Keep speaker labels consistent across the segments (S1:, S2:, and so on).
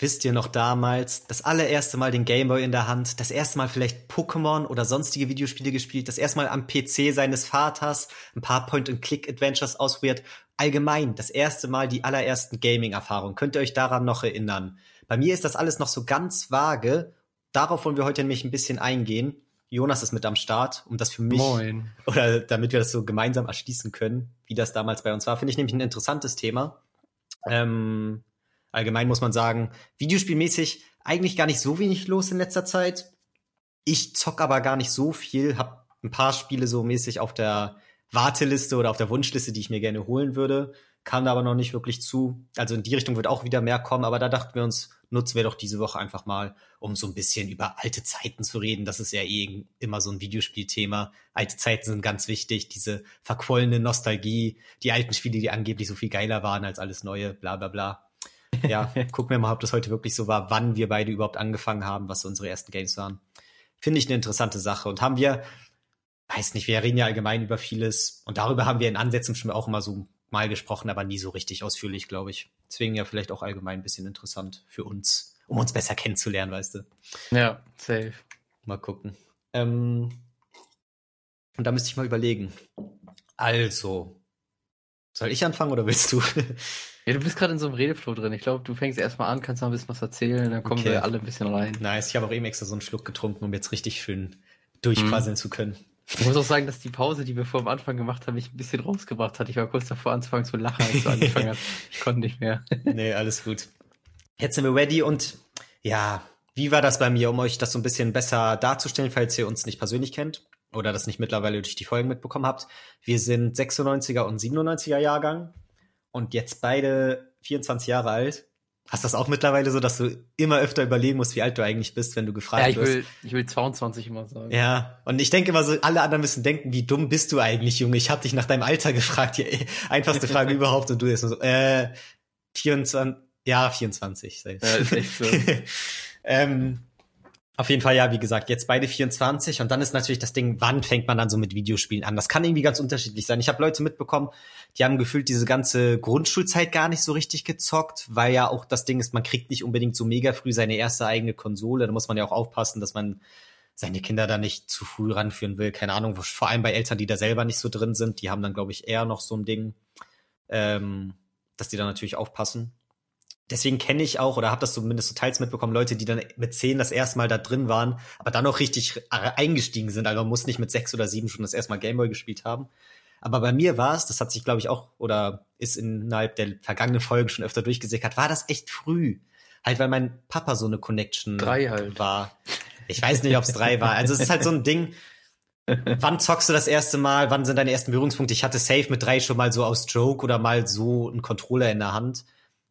S1: Wisst ihr noch damals, das allererste Mal den Gameboy in der Hand, das erste Mal vielleicht Pokémon oder sonstige Videospiele gespielt, das erste Mal am PC seines Vaters ein paar Point-and-Click-Adventures ausprobiert, allgemein das erste Mal die allerersten Gaming-Erfahrungen. Könnt ihr euch daran noch erinnern? Bei mir ist das alles noch so ganz vage. Darauf wollen wir heute nämlich ein bisschen eingehen. Jonas ist mit am Start, um das für mich
S2: Moin.
S1: oder damit wir das so gemeinsam erschließen können, wie das damals bei uns war, finde ich nämlich ein interessantes Thema. Ähm, allgemein muss man sagen, videospielmäßig eigentlich gar nicht so wenig los in letzter Zeit. Ich zock aber gar nicht so viel, hab ein paar Spiele so mäßig auf der Warteliste oder auf der Wunschliste, die ich mir gerne holen würde, kam da aber noch nicht wirklich zu. Also in die Richtung wird auch wieder mehr kommen, aber da dachten wir uns, nutzen wir doch diese Woche einfach mal, um so ein bisschen über alte Zeiten zu reden. Das ist ja eh immer so ein Videospielthema. Alte Zeiten sind ganz wichtig, diese verquollene Nostalgie, die alten Spiele, die angeblich so viel geiler waren als alles Neue, bla bla bla. Ja, gucken wir mal, ob das heute wirklich so war, wann wir beide überhaupt angefangen haben, was so unsere ersten Games waren. Finde ich eine interessante Sache. Und haben wir, weiß nicht, wir reden ja allgemein über vieles und darüber haben wir in Ansätzen schon auch immer so mal gesprochen, aber nie so richtig ausführlich, glaube ich. Deswegen ja vielleicht auch allgemein ein bisschen interessant für uns, um uns besser kennenzulernen, weißt du.
S2: Ja, safe.
S1: Mal gucken. Ähm, und da müsste ich mal überlegen. Also, soll ich anfangen oder willst du?
S2: Ja, du bist gerade in so einem Redeflow drin. Ich glaube, du fängst erstmal an, kannst noch ein bisschen was erzählen, dann kommen
S1: Okay.
S2: wir alle ein bisschen rein.
S1: nice, ich habe auch eben extra so einen Schluck getrunken, um jetzt richtig schön durchquasseln zu können.
S2: Ich muss auch sagen, dass die Pause, die wir vor dem Anfang gemacht haben, mich ein bisschen rausgebracht hat. Ich war kurz davor anzufangen zu lachen, als du angefangen hast. Ich konnte nicht mehr.
S1: nee, alles gut. Jetzt sind wir ready und ja, wie war das bei mir, um euch das so ein bisschen besser darzustellen, falls ihr uns nicht persönlich kennt oder das nicht mittlerweile durch die Folgen mitbekommen habt? Wir sind 96er und 97er Jahrgang und jetzt beide 24 Jahre alt. Hast das auch mittlerweile so, dass du immer öfter überlegen musst, wie alt du eigentlich bist, wenn du gefragt
S2: Ja, ich
S1: wirst?
S2: will, ich will 22 immer sagen.
S1: Ja, und ich denke immer so, alle anderen müssen denken, wie dumm bist du eigentlich, Junge? Ich habe dich nach deinem Alter gefragt, die einfachste Frage überhaupt und du jetzt so, äh, 24, ja, 24.
S2: Ja, ist echt so.
S1: ähm, auf jeden Fall, ja, wie gesagt, jetzt beide 24 und dann ist natürlich das Ding, wann fängt man dann so mit Videospielen an? Das kann irgendwie ganz unterschiedlich sein. Ich habe Leute mitbekommen, die haben gefühlt diese ganze Grundschulzeit gar nicht so richtig gezockt, weil ja auch das Ding ist, man kriegt nicht unbedingt so mega früh seine erste eigene Konsole. Da muss man ja auch aufpassen, dass man seine Kinder da nicht zu früh ranführen will. Keine Ahnung, vor allem bei Eltern, die da selber nicht so drin sind, die haben dann, glaube ich, eher noch so ein Ding, ähm, dass die da natürlich aufpassen. Deswegen kenne ich auch oder habe das zumindest so teils mitbekommen, Leute, die dann mit zehn das erste Mal da drin waren, aber dann auch richtig eingestiegen sind. Also man muss nicht mit sechs oder sieben schon das erste Mal Gameboy gespielt haben. Aber bei mir war es, das hat sich, glaube ich, auch oder ist innerhalb der vergangenen Folgen schon öfter durchgesickert, war das echt früh. Halt, weil mein Papa so eine Connection
S2: Drei halt.
S1: war. Ich weiß nicht, ob es drei war. Also es ist halt so ein Ding. Wann zockst du das erste Mal? Wann sind deine ersten Berührungspunkte? Ich hatte safe mit drei schon mal so aus Joke oder mal so einen Controller in der Hand.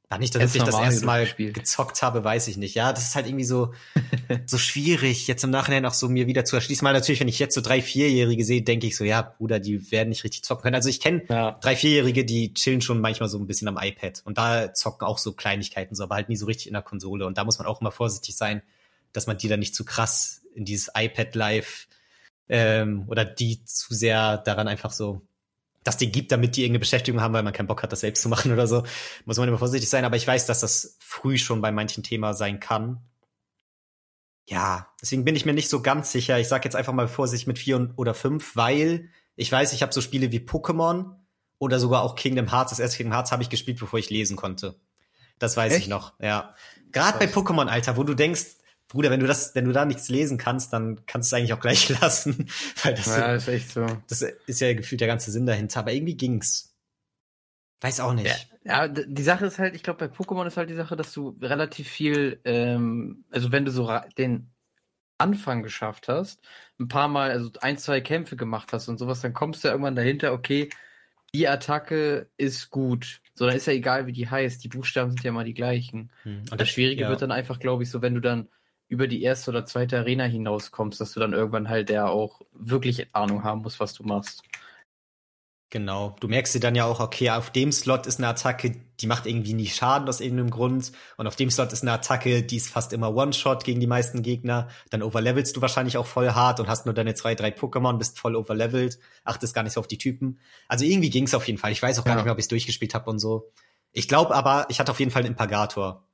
S1: War nicht, dass
S2: Erst
S1: ich das erste Mal
S2: durchgespielt.
S1: gezockt habe, weiß ich nicht. Ja, das ist halt irgendwie so, so schwierig, jetzt im Nachhinein auch so mir wieder zu erschließen. Mal natürlich, wenn ich jetzt so drei, vierjährige sehe, denke ich so, ja, Bruder, die werden nicht richtig zocken können. Also ich kenne
S2: Ja.
S1: drei, vierjährige, die chillen schon manchmal so ein bisschen am iPad. Und da zocken auch so Kleinigkeiten so, aber halt nie so richtig in der Konsole. Und da muss man auch immer vorsichtig sein, dass man die dann nicht zu krass in dieses iPad Live ähm, oder die zu sehr daran einfach so das Ding gibt, damit die irgendeine Beschäftigung haben, weil man keinen Bock hat, das selbst zu machen oder so. Muss man immer vorsichtig sein, aber ich weiß, dass das früh schon bei manchen Thema sein kann. Ja, deswegen bin ich mir nicht so ganz sicher. Ich sag jetzt einfach mal Vorsicht mit vier und, oder fünf, weil ich weiß, ich habe so Spiele wie Pokémon oder sogar auch Kingdom Hearts. Das erste Kingdom Hearts habe ich gespielt, bevor ich lesen konnte. Das weiß ich
S2: Echt?
S1: noch, ja. Gerade bei Pokémon, Alter, wo du denkst, Bruder, wenn du das, wenn du da nichts lesen kannst, dann kannst du es eigentlich auch gleich lassen. Weil das,
S2: Ja, ist echt so.
S1: das ist ja gefühlt der ganze Sinn dahinter. Aber irgendwie ging's. Weiß auch nicht.
S2: Ja, d- die Sache ist halt, ich glaube, bei Pokémon ist halt die Sache, dass du relativ viel, ähm, also wenn du so den Anfang geschafft hast, ein paar Mal, also ein, zwei Kämpfe gemacht hast und sowas, dann kommst du irgendwann dahinter, okay, die Attacke ist gut. So, dann ist ja egal, wie die heißt. Die Buchstaben sind ja mal die gleichen.
S1: Hm.
S2: Und das Schwierige
S1: ja.
S2: wird dann einfach, glaube ich, so, wenn du dann über die erste oder zweite Arena hinauskommst, dass du dann irgendwann halt der auch wirklich Ahnung haben musst, was du machst.
S1: Genau. Du merkst dir dann ja auch, okay, auf dem Slot ist eine Attacke, die macht irgendwie nie Schaden aus irgendeinem Grund. Und auf dem Slot ist eine Attacke, die ist fast immer One-Shot gegen die meisten Gegner. Dann overlevelst du wahrscheinlich auch voll hart und hast nur deine zwei, drei Pokémon, bist voll overlevelt, achtest gar nicht so auf die Typen. Also irgendwie ging's auf jeden Fall. Ich weiß auch gar
S2: Ja.
S1: nicht mehr, ob ich's durchgespielt habe und so. Ich glaube aber, ich hatte auf jeden Fall einen Impagator.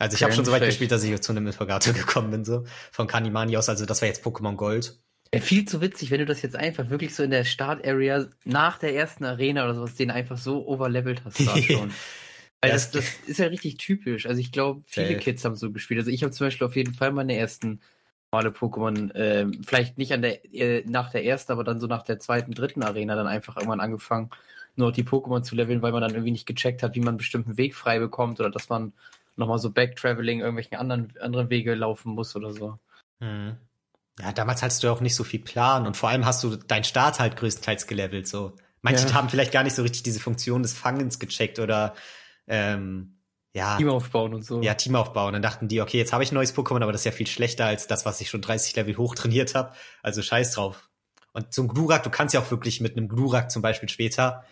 S1: Also ich habe schon so weit gespielt, dass ich zu einem Interrogator gekommen bin, so. Von Kanimani aus, also das war jetzt Pokémon Gold.
S2: Äh, Viel zu witzig, wenn du das jetzt einfach wirklich so in der Start-Area nach der ersten Arena oder sowas, den einfach so overlevelt hast da schon. Weil das,
S1: Das-
S2: ist ja richtig typisch. Also ich glaube, viele. Kids haben so gespielt. Also ich habe zum Beispiel auf jeden Fall meine ersten normale Pokémon, ähm, vielleicht nicht an der, äh, nach der ersten, aber dann so nach der zweiten, dritten Arena dann einfach irgendwann angefangen, nur die Pokémon zu leveln, weil man dann irgendwie nicht gecheckt hat, wie man einen bestimmten Weg frei bekommt oder dass man nochmal so Backtraveling irgendwelchen anderen, anderen Wege laufen muss oder so.
S1: Mhm. Ja, damals hattest du ja auch nicht so viel Plan und vor allem hast du deinen Start halt größtenteils gelevelt, so. Manche
S2: Ja.
S1: haben vielleicht gar nicht so richtig diese Funktion des Fangens gecheckt oder, ähm, ja.
S2: Team aufbauen und so.
S1: ja, Team aufbauen. Dann dachten die, okay, jetzt habe ich ein neues Pokémon, aber das ist ja viel schlechter als das, was ich schon 30 Level hoch trainiert habe. Also scheiß drauf. Und so ein Glurak, du kannst ja auch wirklich mit einem Glurak zum Beispiel später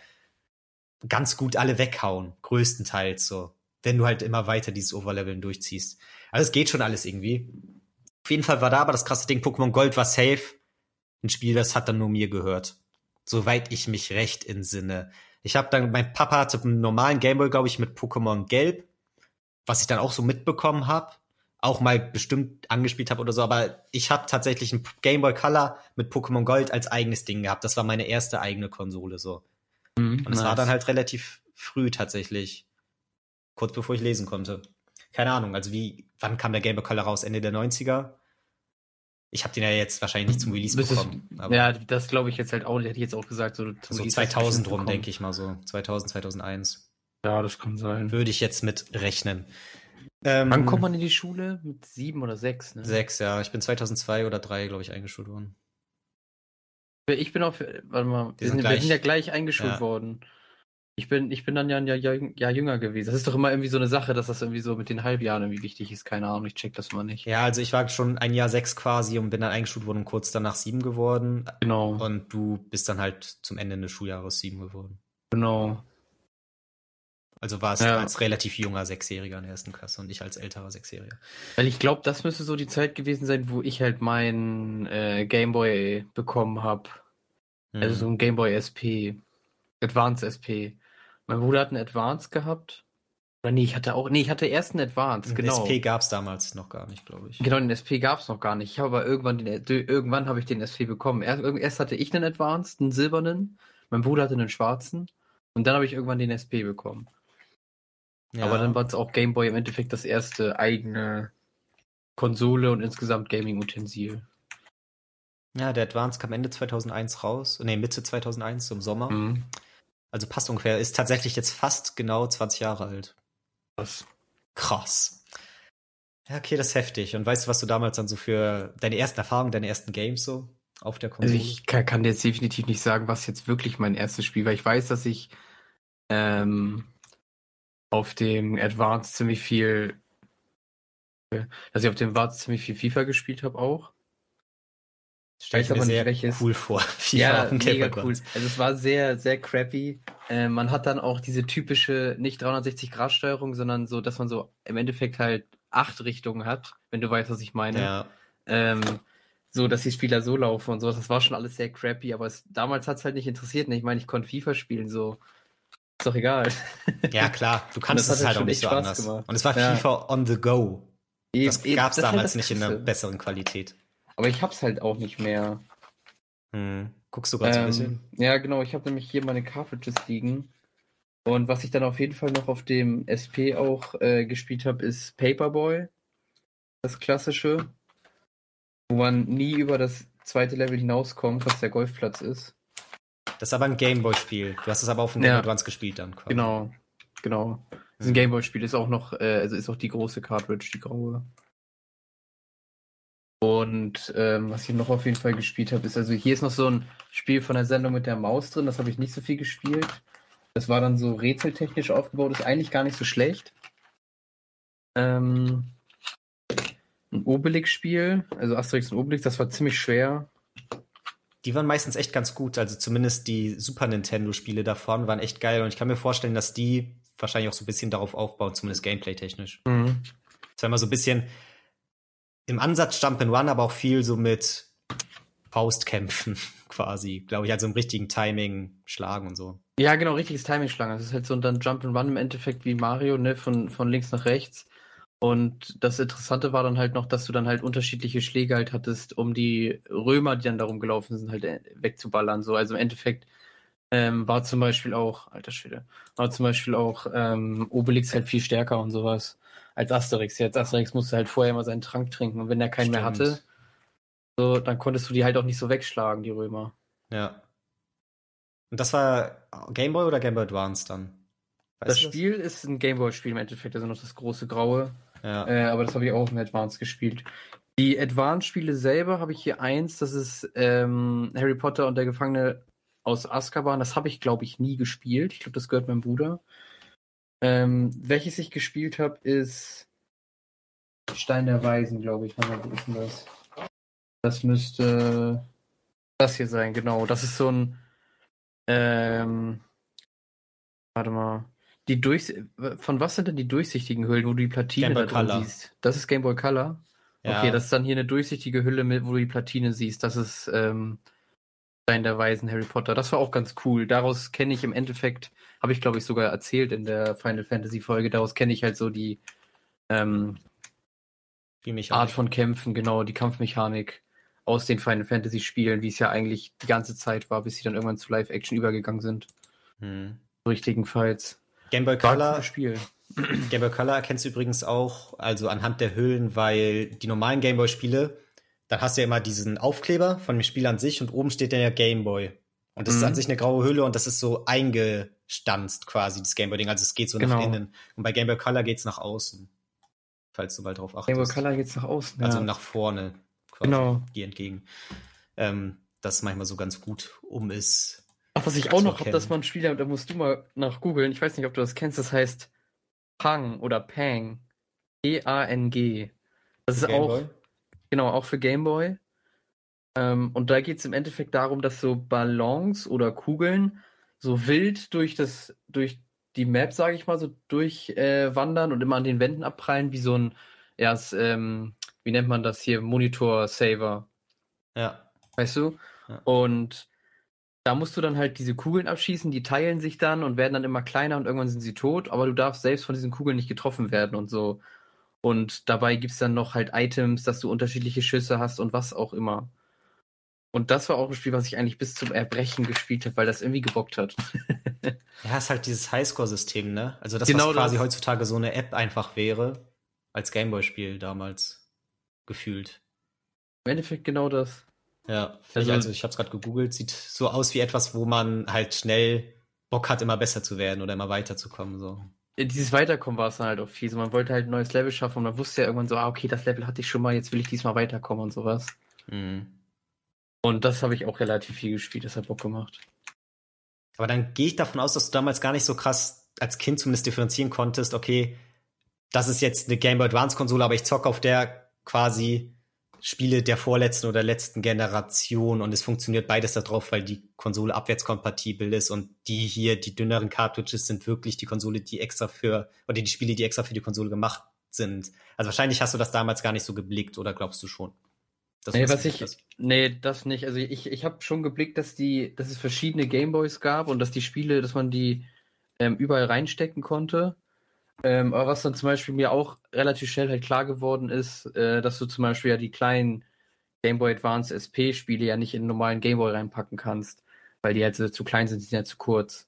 S1: ganz gut alle weghauen, größtenteils so. Wenn du halt immer weiter dieses Overleveln durchziehst. Also es geht schon alles irgendwie. Auf jeden Fall war da aber das krasse Ding, Pokémon Gold war safe. Ein Spiel, das hat dann nur mir gehört. Soweit ich mich recht entsinne. Ich habe dann, mein Papa hatte einen normalen Gameboy, glaube ich, mit Pokémon Gelb was ich dann auch so mitbekommen habe, auch mal bestimmt angespielt habe oder so, aber ich habe tatsächlich ein Game Boy Color mit Pokémon Gold als eigenes Ding gehabt. Das war meine erste eigene Konsole so.
S2: Mhm,
S1: Und es war
S2: nice.
S1: dann halt relativ früh tatsächlich, kurz bevor ich lesen konnte. Keine Ahnung, also wie, wann kam der Game Boy Color raus? Ende der 90er? Ich habe den ja jetzt wahrscheinlich nicht zum Release
S2: Das ist-
S1: bekommen. Aber
S2: Ja, das glaube ich jetzt halt auch. Hätte ich jetzt auch gesagt, so,
S1: so
S2: du
S1: 2000
S2: bestimmt
S1: rum, denke ich mal so. 2000, 2001.
S2: Ja, das kann sein.
S1: Würde ich jetzt mit rechnen. Ähm,
S2: Wann kommt man in die Schule? Mit sieben oder sechs, ne?
S1: Sechs, ja. Ich bin 2002 oder drei, glaube ich, eingeschult worden.
S2: Ich bin auf, warte mal, wir
S1: sind
S2: sind, wir
S1: gleich.
S2: sind ja gleich eingeschult
S1: Ja.
S2: worden. Ich bin, ich bin dann ja ein Jahr, Jahr, jünger gewesen. Das ist doch immer irgendwie so eine Sache, dass das irgendwie so mit den Halbjahren irgendwie wichtig ist. Keine Ahnung, ich check das mal nicht.
S1: Ja, also ich war schon ein Jahr sechs quasi und bin dann eingeschult worden und kurz danach sieben geworden.
S2: Genau,
S1: Und du bist dann halt zum Ende des Schuljahres sieben geworden.
S2: genau.
S1: Also warst
S2: Ja.
S1: als relativ junger Sechsjähriger in der ersten Klasse und ich als älterer Sechsjähriger.
S2: Weil ich glaube, das müsste so die Zeit gewesen sein, wo ich halt meinen äh, Gameboy bekommen habe. Also so
S1: Mhm.
S2: ein Gameboy SP. Advance SP. Mein Bruder hat einen Advance gehabt. Oder nee, ich hatte auch. Nee, ich hatte erst einen Advance, genau.
S1: SP gab's damals noch gar nicht, glaube ich.
S2: Genau, den SP gab es noch gar nicht. Ich habe aber irgendwann den, irgendwann habe ich den SP bekommen. Erst, erst hatte ich einen Advanced, einen silbernen. Mein Bruder hatte einen schwarzen. Und dann habe ich irgendwann den SP bekommen.
S1: Ja.
S2: Aber dann war es auch Game Boy im Endeffekt das erste eigene Konsole und insgesamt Gaming-Utensil.
S1: ja, der Advance kam Ende 2001 raus. Nee, Mitte 2001 im Sommer.
S2: Mhm.
S1: Also passt ungefähr. Ist tatsächlich jetzt fast genau 20 Jahre alt.
S2: Das.
S1: Krass. Ja, okay, das ist heftig. Und weißt du, was du damals dann so für deine ersten Erfahrungen, deine ersten Games so auf der
S2: Also
S1: Konsole?
S2: ich kann, kann jetzt definitiv nicht sagen, was jetzt wirklich mein erstes Spiel war. Ich weiß, dass ich ähm, auf dem Advance ziemlich viel, dass ich auf dem Advance ziemlich viel FIFA gespielt habe auch.
S1: Stell ich mir sehr
S2: welches.
S1: cool vor. FIFA
S2: ja,
S1: auf dem Game
S2: mega cool. Also es war sehr, sehr crappy. Äh, man hat dann auch diese typische, nicht 360-Grad-Steuerung, sondern so, dass man so im Endeffekt halt acht Richtungen hat, wenn du weißt, was ich meine.
S1: Ja.
S2: Ähm, so, dass die Spieler so laufen und sowas. Das war schon alles sehr crappy, aber es, damals hat es halt nicht interessiert. Ne? Ich meine, ich konnte FIFA spielen, so. Ist doch egal.
S1: ja, klar. Du kannst es halt
S2: schon
S1: auch nicht so
S2: Spaß
S1: anders.
S2: gemacht.
S1: Und es war
S2: Ja.
S1: FIFA on the go. Das
S2: ist halt
S1: damals
S2: das
S1: nicht in einer besseren Qualität.
S2: Aber ich hab's halt auch nicht mehr.
S1: Hm. Guckst du gerade so ein bisschen?
S2: Ähm, ja, genau. Ich habe nämlich hier meine Cartridges liegen. Und was ich dann auf jeden Fall noch auf dem SP auch äh, gespielt habe, ist Paperboy. Das klassische. Wo man nie über das zweite Level hinauskommt, was der Golfplatz ist.
S1: Das ist aber ein Gameboy-Spiel. Du hast es aber auf dem
S2: Ja.
S1: Game Advance gespielt dann quasi.
S2: Genau. Genau. Das ist ein Gameboy-Spiel, ist auch noch, äh, also ist auch die große Cartridge, die graue. Und ähm, was ich noch auf jeden Fall gespielt habe, ist, also hier ist noch so ein Spiel von der Sendung mit der Maus drin, das habe ich nicht so viel gespielt. Das war dann so rätseltechnisch aufgebaut, ist eigentlich gar nicht so schlecht. Ähm, ein Obelix-Spiel, also Asterix und Obelix, das war ziemlich schwer.
S1: Die waren meistens echt ganz gut. Also zumindest die Super Nintendo-Spiele davon waren echt geil. Und ich kann mir vorstellen, dass die wahrscheinlich auch so ein bisschen darauf aufbauen, zumindest gameplay-technisch.
S2: Mhm.
S1: Das war immer so ein bisschen im Ansatz Jump and Run, aber auch viel so mit Faustkämpfen quasi, glaube ich, also im richtigen Timing schlagen und so.
S2: Ja, genau, richtiges Timing-Schlange. Das ist halt so ein dann Jump and Run im Endeffekt wie Mario, ne, von, von links nach rechts. Und das Interessante war dann halt noch, dass du dann halt unterschiedliche Schläge halt hattest, um die Römer, die dann darum gelaufen sind, halt äh, wegzuballern. So, also im Endeffekt ähm, war zum Beispiel auch, alter Schwede, war zum Beispiel auch ähm, Obelix halt viel stärker und sowas als Asterix. Jetzt Asterix musste halt vorher mal seinen Trank trinken und wenn er keinen Stimmt. mehr hatte, so, dann konntest du die halt auch nicht so wegschlagen, die Römer.
S1: Ja. Und das war Game Boy oder Game Boy Advance dann?
S2: Weißt das Spiel ist ein Gameboy-Spiel im Endeffekt, also noch das große Graue. Ja. Äh, aber das habe ich auch im Advance gespielt. Die Advance-Spiele selber habe ich hier eins, das ist ähm, Harry Potter und der Gefangene aus Azkaban. Das habe ich, glaube ich, nie gespielt. Ich glaube, das gehört meinem Bruder. Ähm, welches ich gespielt habe, ist Stein der Weisen, glaube ich. Wo ist denn das? Das müsste das hier sein, genau. Das ist so ein. Ähm, warte mal. Die durch, von was sind denn die durchsichtigen Hüllen, wo du die Platine
S1: Game Boy Color. siehst?
S2: Das ist Game Boy Color. Ja. Okay, das ist dann hier eine durchsichtige Hülle, mit, wo du die Platine siehst. Das ist ähm, Stein der Weisen Harry Potter. Das war auch ganz cool. Daraus kenne ich im Endeffekt, habe ich glaube ich sogar erzählt in der Final Fantasy Folge, daraus kenne ich halt so die, ähm, die Art von Kämpfen, genau, die Kampfmechanik aus den Final Fantasy Spielen, wie es ja eigentlich die ganze Zeit war, bis sie dann irgendwann zu Live-Action übergegangen sind. Hm. Richtigen Fights.
S1: Game Boy Color. Spiel. Game Boy Color erkennst du übrigens auch, also anhand der Hüllen, weil die normalen Game Boy Spiele, dann hast du ja immer diesen Aufkleber von dem Spiel an sich und oben steht dann ja Game Boy. Und das mhm. ist an sich eine graue Hülle und das ist so eingestanzt quasi, das Game Boy Ding. Also es geht so genau. nach innen. Und bei Game Boy Color geht es nach außen. Falls du bald drauf achtest.
S2: Game Boy Color geht es nach außen.
S1: Also ja. nach vorne.
S2: Quasi, genau.
S1: Die entgegen. Ähm, das ist manchmal so ganz gut, um es
S2: Ach, was ich auch noch habe, dass man Spieler, da musst du mal nach googeln. Ich weiß nicht, ob du das kennst. Das heißt Pang oder Pang. P-A-N-G. Das ist auch. Genau, auch für Gameboy. Ähm, und da geht es im Endeffekt darum, dass so Ballons oder Kugeln so wild durch das, durch die Map, sage ich mal, so durchwandern äh, und immer an den Wänden abprallen, wie so ein, ja, ähm, wie nennt man das hier, Monitor-Saver.
S1: Ja.
S2: Weißt du? Ja. Und da musst du dann halt diese Kugeln abschießen, die teilen sich dann und werden dann immer kleiner und irgendwann sind sie tot, aber du darfst selbst von diesen Kugeln nicht getroffen werden und so. Und dabei gibt es dann noch halt Items, dass du unterschiedliche Schüsse hast und was auch immer. Und das war auch ein Spiel, was ich eigentlich bis zum Erbrechen gespielt habe, weil das irgendwie gebockt hat.
S1: ja, ist halt dieses Highscore-System, ne? Also das, genau was quasi das. heutzutage so eine App einfach wäre, als Gameboy-Spiel damals gefühlt.
S2: Im Endeffekt genau das.
S1: Ja, also, also ich habe es gerade gegoogelt, sieht so aus wie etwas, wo man halt schnell Bock hat, immer besser zu werden oder immer weiterzukommen. So.
S2: Dieses Weiterkommen war es dann halt auch viel. So, man wollte halt ein neues Level schaffen und man wusste ja irgendwann so, ah, okay, das Level hatte ich schon mal, jetzt will ich diesmal weiterkommen und sowas. Mhm. Und das habe ich auch relativ viel gespielt, das hat Bock gemacht.
S1: Aber dann gehe ich davon aus, dass du damals gar nicht so krass als Kind zumindest differenzieren konntest, okay, das ist jetzt eine Game Boy Advance Konsole, aber ich zocke auf der quasi Spiele der vorletzten oder letzten Generation und es funktioniert beides darauf, weil die Konsole abwärtskompatibel ist und die hier, die dünneren Cartridges sind wirklich die Konsole, die extra für, oder die Spiele, die extra für die Konsole gemacht sind. Also wahrscheinlich hast du das damals gar nicht so geblickt oder glaubst du schon?
S2: Das nee, was ich, das. nee, das nicht. Also ich, ich habe schon geblickt, dass die, dass es verschiedene Gameboys gab und dass die Spiele, dass man die ähm, überall reinstecken konnte. Ähm, aber was dann zum Beispiel mir auch relativ schnell halt klar geworden ist, äh, dass du zum Beispiel ja die kleinen Game Boy Advance SP-Spiele ja nicht in einen normalen Game Boy reinpacken kannst, weil die halt so zu klein sind, die sind ja zu kurz.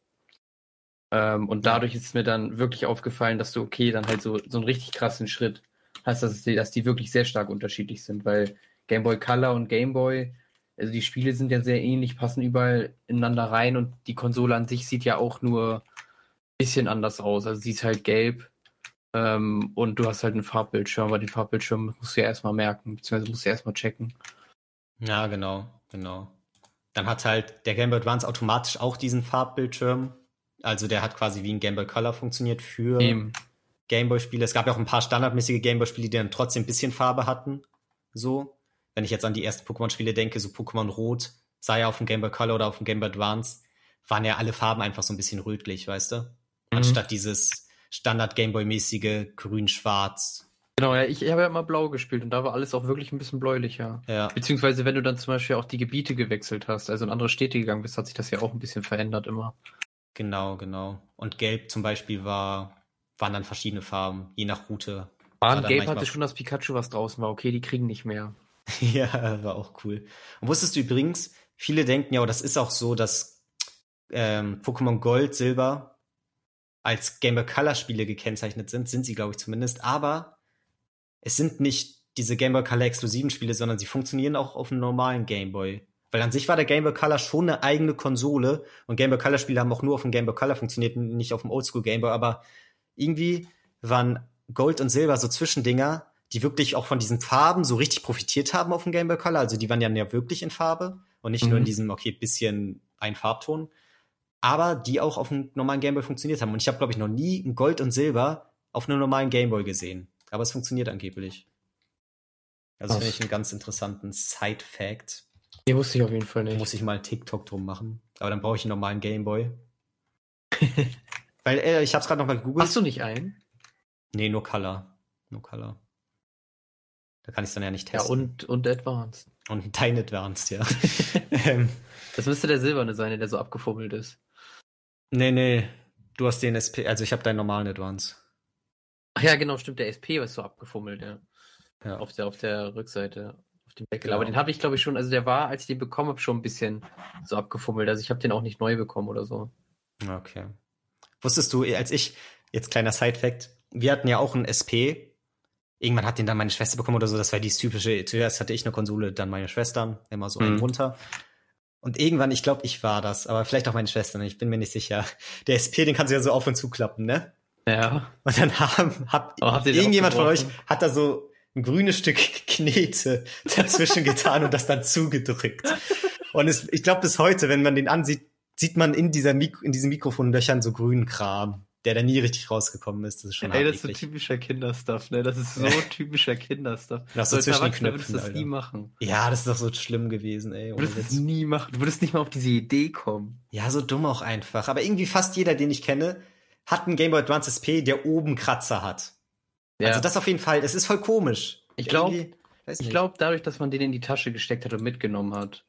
S2: Ähm, und dadurch ist mir dann wirklich aufgefallen, dass du, okay, dann halt so, so einen richtig krassen Schritt hast, dass die, dass die wirklich sehr stark unterschiedlich sind, weil Game Boy Color und Game Boy, also die Spiele sind ja sehr ähnlich, passen überall ineinander rein und die Konsole an sich sieht ja auch nur bisschen anders aus. Also sie ist halt gelb ähm, und du hast halt einen Farbbildschirm, aber den Farbbildschirm musst du ja erstmal merken, beziehungsweise musst du erstmal checken.
S1: Ja, genau, genau. Dann hat halt der Game Boy Advance automatisch auch diesen Farbbildschirm. Also der hat quasi wie ein Game Boy Color funktioniert für Game Boy Spiele. Es gab ja auch ein paar standardmäßige Game Boy Spiele, die dann trotzdem ein bisschen Farbe hatten. So. Wenn ich jetzt an die ersten Pokémon Spiele denke, so Pokémon Rot, sei ja auf dem Game Boy Color oder auf dem Game Boy Advance, waren ja alle Farben einfach so ein bisschen rötlich, weißt du? Mhm. Anstatt dieses Standard Gameboy-mäßige Grün-Schwarz.
S2: Genau, ja, ich, ich habe ja immer blau gespielt und da war alles auch wirklich ein bisschen bläulicher.
S1: Ja.
S2: Beziehungsweise, wenn du dann zum Beispiel auch die Gebiete gewechselt hast, also in andere Städte gegangen bist, hat sich das ja auch ein bisschen verändert immer.
S1: Genau, genau. Und gelb zum Beispiel war, waren dann verschiedene Farben, je nach Route
S2: Ah, Gelb hatte schon das Pikachu, was draußen war. Okay, die kriegen nicht mehr.
S1: ja, war auch cool. Und wusstest du übrigens, viele denken ja, das ist auch so, dass ähm, Pokémon Gold, Silber als Game Boy Color Spiele gekennzeichnet sind, sind sie, glaube ich, zumindest. Aber es sind nicht diese Game Boy Color exklusiven Spiele, sondern sie funktionieren auch auf einem normalen Game Boy. Weil an sich war der Game Boy Color schon eine eigene Konsole und Game Boy Color Spiele haben auch nur auf dem Game Boy Color funktioniert, nicht auf dem Oldschool Game Boy, aber irgendwie waren Gold und Silber so Zwischendinger, die wirklich auch von diesen Farben so richtig profitiert haben auf dem Game Boy Color. Also die waren ja, wirklich in Farbe und nicht mhm. nur in mhm. diesem, okay, bisschen ein Farbton. Aber die auch auf dem normalen Game Boy funktioniert haben. Und ich habe, glaube ich, noch nie ein Gold und Silber auf einem normalen Game Boy gesehen. Aber es funktioniert angeblich. Also finde ich einen ganz interessanten Side-Fact.
S2: Die wusste ich auf jeden Fall nicht.
S1: Muss ich mal TikTok drum machen. Aber dann brauche ich einen normalen Gameboy. Weil, äh, ich hab's gerade noch mal gegoogelt.
S2: Hast du nicht einen?
S1: Nee, nur Color. Nur Color. Da kann ich dann ja nicht testen.
S2: Ja, und, und Advanced.
S1: Und dein Advanced, ja.
S2: Ähm. das müsste der silberne sein, der so abgefummelt ist.
S1: Nee, nee. Du hast den SP, also ich habe deinen normalen Advance.
S2: Ach ja, genau, stimmt, der SP ist so abgefummelt, ja. ja. Auf, der, auf der Rückseite auf dem Deckel. Genau. Aber den habe ich, glaube ich, schon, also der war, als ich den bekommen habe, schon ein bisschen so abgefummelt. Also ich habe den auch nicht neu bekommen oder so.
S1: Okay. Wusstest du, als ich, jetzt kleiner Side-Fact, wir hatten ja auch einen SP. Irgendwann hat den dann meine Schwester bekommen oder so. Das war die typische, zuerst hatte ich eine Konsole, dann meine Schwestern, immer so mhm. einen runter. Und irgendwann, ich glaube, ich war das, aber vielleicht auch meine Schwestern, ich bin mir nicht sicher. Der SP, den kannst du ja so auf und zuklappen, ne?
S2: Ja.
S1: Und dann haben, hab, irgendjemand von euch hat da so ein grünes Stück Knete dazwischen getan und das dann zugedrückt. Und es, ich glaube, bis heute, wenn man den ansieht, sieht man in, dieser Mik in diesen Mikrofonlöchern so grünen Kram, der da nie richtig rausgekommen ist. Das ist schon
S2: Ey, das ist so typischer Kinderstuff, ne? Das ist so typischer Kinderstuff.
S1: Das so zwischen den
S2: Knöpfen, würdest du das Alter. nie machen.
S1: Ja, das ist doch so schlimm gewesen, ey.
S2: Du würdest es nie machen. Du würdest nicht mal auf diese Idee kommen.
S1: Ja, so dumm auch einfach. Aber irgendwie fast jeder, den ich kenne, hat einen Game Boy Advance SP, der oben Kratzer hat. Ja. Also das auf jeden Fall, es ist voll komisch.
S2: Ich glaube, ich glaube, dadurch, dass man den in die Tasche gesteckt hat und mitgenommen hat.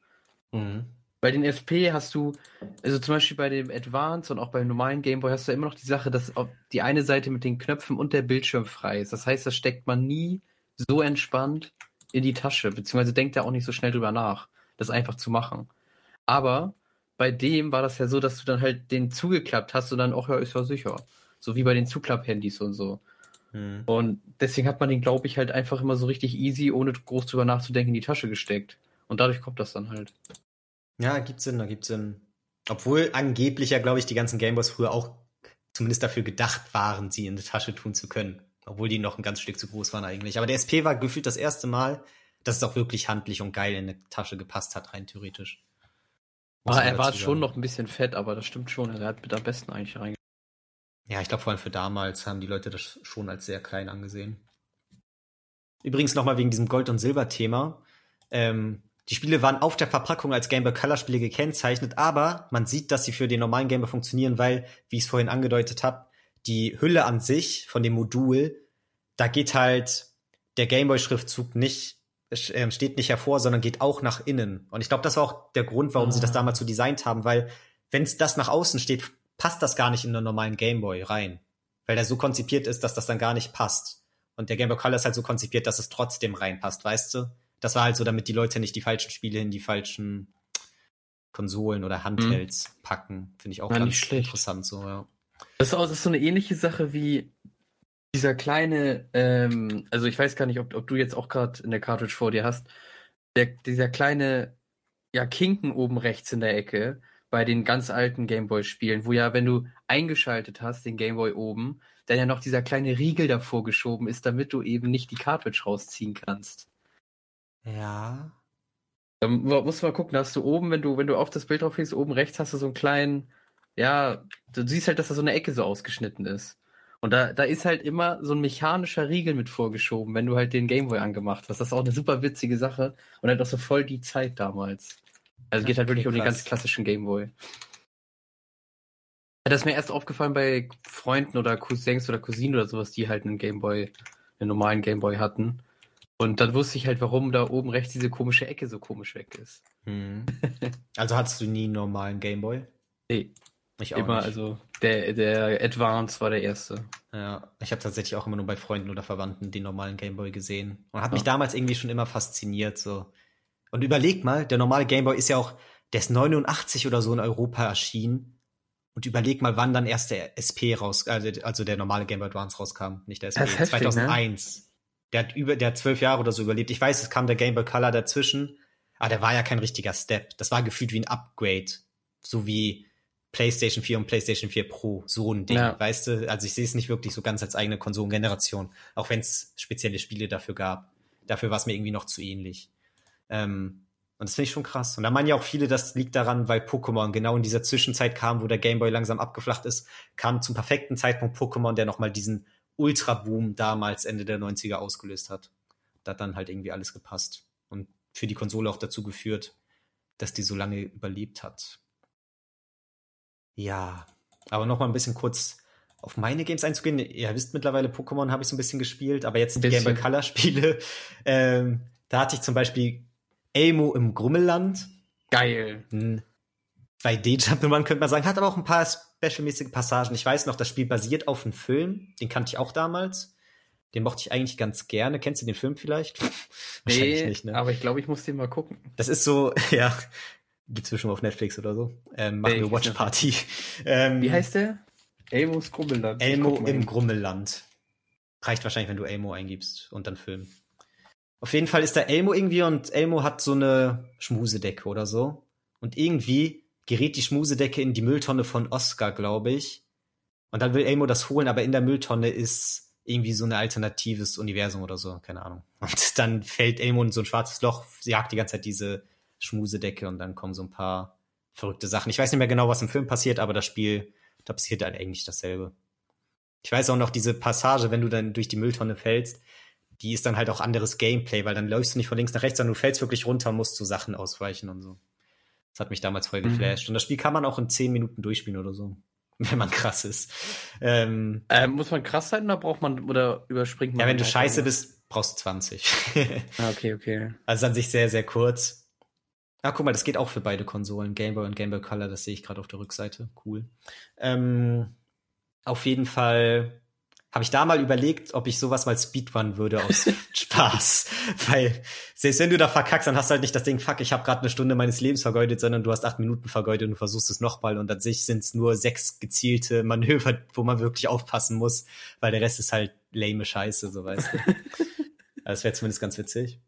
S2: Mhm. Bei den SP hast du, also zum Beispiel bei dem Advance und auch beim normalen Gameboy hast du immer noch die Sache, dass die eine Seite mit den Knöpfen und der Bildschirm frei ist. Das heißt, das steckt man nie so entspannt in die Tasche, beziehungsweise denkt er auch nicht so schnell drüber nach, das einfach zu machen. Aber bei dem war das ja so, dass du dann halt den zugeklappt hast und dann auch, ja, ist ja sicher. So wie bei den Zuklapp-Handys und so. Hm. Und deswegen hat man den, glaube ich, halt einfach immer so richtig easy, ohne groß drüber nachzudenken, in die Tasche gesteckt. Und dadurch kommt das dann halt.
S1: Ja, gibt Sinn, da gibt Sinn. Obwohl angeblich ja, glaube ich, die ganzen Gameboys früher auch zumindest dafür gedacht waren, sie in die Tasche tun zu können. Obwohl die noch ein ganz Stück zu groß waren eigentlich. Aber der SP war gefühlt das erste Mal, dass es auch wirklich handlich und geil in eine Tasche gepasst hat, rein theoretisch.
S2: Ah, er war schon noch ein bisschen fett, aber das stimmt schon. Er hat mit am besten eigentlich reingegangen.
S1: Ja, ich glaube, vor allem für damals haben die Leute das schon als sehr klein angesehen. Übrigens nochmal wegen diesem Gold- und Silber-Thema. Ähm, die Spiele waren auf der Verpackung als Game Boy Color Spiele gekennzeichnet, aber man sieht, dass sie für den normalen Game Boy funktionieren, weil, wie ich es vorhin angedeutet habe, die Hülle an sich von dem Modul, da geht halt der Game Boy Schriftzug nicht äh, steht nicht hervor, sondern geht auch nach innen. Und ich glaube, das war auch der Grund, warum ah. sie das ah. damals so designt haben, weil wenn es das nach außen steht, passt das gar nicht in einen normalen Gameboy rein. Weil der so konzipiert ist, dass das dann gar nicht passt. Und der Gameboy Color ist halt so konzipiert, dass es trotzdem reinpasst, weißt du? Das war halt so, damit die Leute nicht die falschen Spiele in die falschen Konsolen oder Handhelds mhm. packen. Finde ich auch
S2: ja, ganz
S1: interessant so, ja.
S2: Das ist, auch, das ist so eine ähnliche Sache wie dieser kleine, ähm, also ich weiß gar nicht, ob, ob du jetzt auch gerade in der Cartridge vor dir hast, der, dieser kleine, ja, Kinken oben rechts in der Ecke, bei den ganz alten Gameboy-Spielen, wo ja, wenn du eingeschaltet hast, den Gameboy oben, dann ja noch dieser kleine Riegel davor geschoben ist, damit du eben nicht die Cartridge rausziehen kannst.
S1: Ja.
S2: Da musst du mal gucken, da hast du oben, wenn du, wenn du auf das Bild drauf gehst, oben rechts hast du so einen kleinen, ja, du siehst halt, dass da so eine Ecke so ausgeschnitten ist. Und da, da ist halt immer so ein mechanischer Riegel mit vorgeschoben, wenn du halt den Gameboy angemacht hast. Das ist auch eine super witzige Sache und halt auch so voll die Zeit damals. Also geht halt wirklich um den ganz klassischen Gameboy. Das ist mir erst aufgefallen bei Freunden oder Cousins oder Cousinen oder sowas, die halt einen Gameboy, einen normalen Gameboy hatten. Und dann wusste ich halt, warum da oben rechts diese komische Ecke so komisch weg ist.
S1: Hm. Also hattest du nie einen normalen Gameboy?
S2: Nee. Ich auch Immer, nicht. also Der, der Advance war der erste.
S1: Ja, ich habe tatsächlich auch immer nur bei Freunden oder Verwandten den normalen Gameboy gesehen. Und hat ja. mich damals irgendwie schon immer fasziniert. So. Und überleg mal, der normale Gameboy ist ja auch, der ist 89 oder so in Europa erschienen. Und überleg mal, wann dann erst der SP raus, also der normale Game Boy Advance rauskam, nicht der SP.
S2: Heftig,
S1: 2001. Ne? Der hat über, der hat zwölf Jahre oder so überlebt. Ich weiß, es kam der Game Boy Color dazwischen, aber der war ja kein richtiger Step. Das war gefühlt wie ein Upgrade. So wie PlayStation 4 und PlayStation 4 Pro. So ein Ding, ja. weißt du? Also ich sehe es nicht wirklich so ganz als eigene Konsolengeneration. Auch wenn es spezielle Spiele dafür gab. Dafür war es mir irgendwie noch zu ähnlich. Ähm, und das finde ich schon krass. Und da meinen ja auch viele, das liegt daran, weil Pokémon genau in dieser Zwischenzeit kam, wo der Gameboy langsam abgeflacht ist, kam zum perfekten Zeitpunkt Pokémon, der nochmal diesen Ultra-Boom damals Ende der 90er ausgelöst hat. Da hat dann halt irgendwie alles gepasst. Und für die Konsole auch dazu geführt, dass die so lange überlebt hat. Ja, aber nochmal ein bisschen kurz auf meine Games einzugehen. Ihr wisst mittlerweile, Pokémon habe ich so ein bisschen gespielt, aber jetzt die Game Boy Color Spiele. Ähm, da hatte ich zum Beispiel Elmo im Grummelland.
S2: Geil.
S1: 2D-Jump'n'Run könnte man sagen. Hat aber auch ein paar specialmäßige Passagen. Ich weiß noch, das Spiel basiert auf einem Film. Den kannte ich auch damals. Den mochte ich eigentlich ganz gerne. Kennst du den Film vielleicht?
S2: Wahrscheinlich nee, nicht, ne? aber ich glaube, ich muss den mal gucken.
S1: Das ist so, ja, gibt's bestimmt auf Netflix oder so. Ähm, machen wir Watch Party.
S2: Ähm, Wie heißt der? Elmos Grummelland.
S1: Elmo im Grummelland. Reicht wahrscheinlich, wenn du Elmo eingibst und dann Film. Auf jeden Fall ist da Elmo irgendwie und Elmo hat so eine Schmusedecke oder so. Und irgendwie gerät die Schmusedecke in die Mülltonne von Oscar, glaube ich. Und dann will Elmo das holen, aber in der Mülltonne ist irgendwie so ein alternatives Universum oder so, keine Ahnung. Und dann fällt Elmo in so ein schwarzes Loch, jagt die ganze Zeit diese Schmusedecke und dann kommen so ein paar verrückte Sachen. Ich weiß nicht mehr genau, was im Film passiert, aber das Spiel, da passiert halt eigentlich dasselbe. Ich weiß auch noch diese Passage, wenn du dann durch die Mülltonne fällst, die ist dann halt auch anderes Gameplay, weil dann läufst du nicht von links nach rechts, sondern du fällst wirklich runter und musst zu Sachen ausweichen und so. Das hat mich damals voll mhm. geflasht. Mhm. Und das Spiel kann man auch in zehn Minuten durchspielen oder so. Wenn man krass ist.
S2: Ähm, äh, muss man krass sein oder braucht man oder überspringt man?
S1: Ja, wenn du scheiße was? bist, brauchst du 20.
S2: ah, okay, okay.
S1: Also an sich sehr, sehr kurz. Ah, guck mal, das geht auch für beide Konsolen, Game Boy und Game Boy Color, das sehe ich gerade auf der Rückseite. Cool. Ähm, auf jeden Fall habe ich da mal überlegt, ob ich sowas mal Speedrun würde aus Spaß. Weil selbst wenn du da verkackst, dann hast du halt nicht das Ding, fuck, ich habe gerade eine Stunde meines Lebens vergeudet, sondern du hast acht Minuten vergeudet und versuchst es nochmal und an sich sind es nur sechs gezielte Manöver, wo man wirklich aufpassen muss, weil der Rest ist halt lame Scheiße, so weißt du. das wäre zumindest ganz witzig.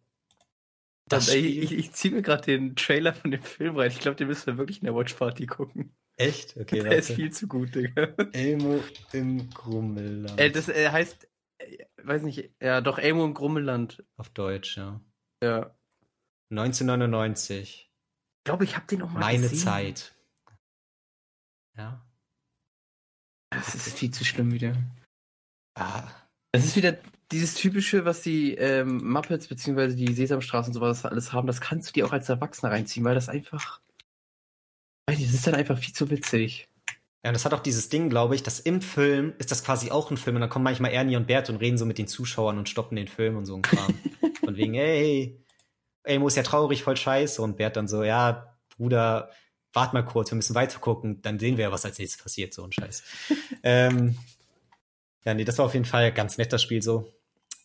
S2: Das ey, ich, ich ziehe mir gerade den Trailer von dem Film rein. Ich glaube, den müssen wir wirklich in der Watch Party gucken.
S1: Echt? Okay.
S2: Der ist viel zu gut, Digga.
S1: Elmo im Grummelland.
S2: Äh, das äh, heißt, äh, weiß nicht, ja, doch Elmo im Grummelland.
S1: Auf Deutsch, ja.
S2: Ja.
S1: 1999.
S2: Ich glaube, ich habe den auch mal
S1: Meine
S2: gesehen.
S1: Zeit. Ja.
S2: Das ist viel zu schlimm wieder.
S1: Ah.
S2: Das ist wieder dieses typische, was die ähm, Muppets bzw. die Sesamstraßen und sowas alles haben. Das kannst du dir auch als Erwachsener reinziehen, weil das einfach das ist dann einfach viel zu witzig.
S1: Ja, und das hat auch dieses Ding, glaube ich, dass im Film ist das quasi auch ein Film und dann kommen manchmal Ernie und Bert und reden so mit den Zuschauern und stoppen den Film und so ein Kram. Von wegen, ey, ey, muss ja traurig, voll scheiße. Und Bert dann so, ja, Bruder, wart mal kurz, wir müssen weiter gucken, dann sehen wir, was als nächstes passiert, so ein Scheiß. ähm, ja, nee, das war auf jeden Fall ein ganz netter Spiel so.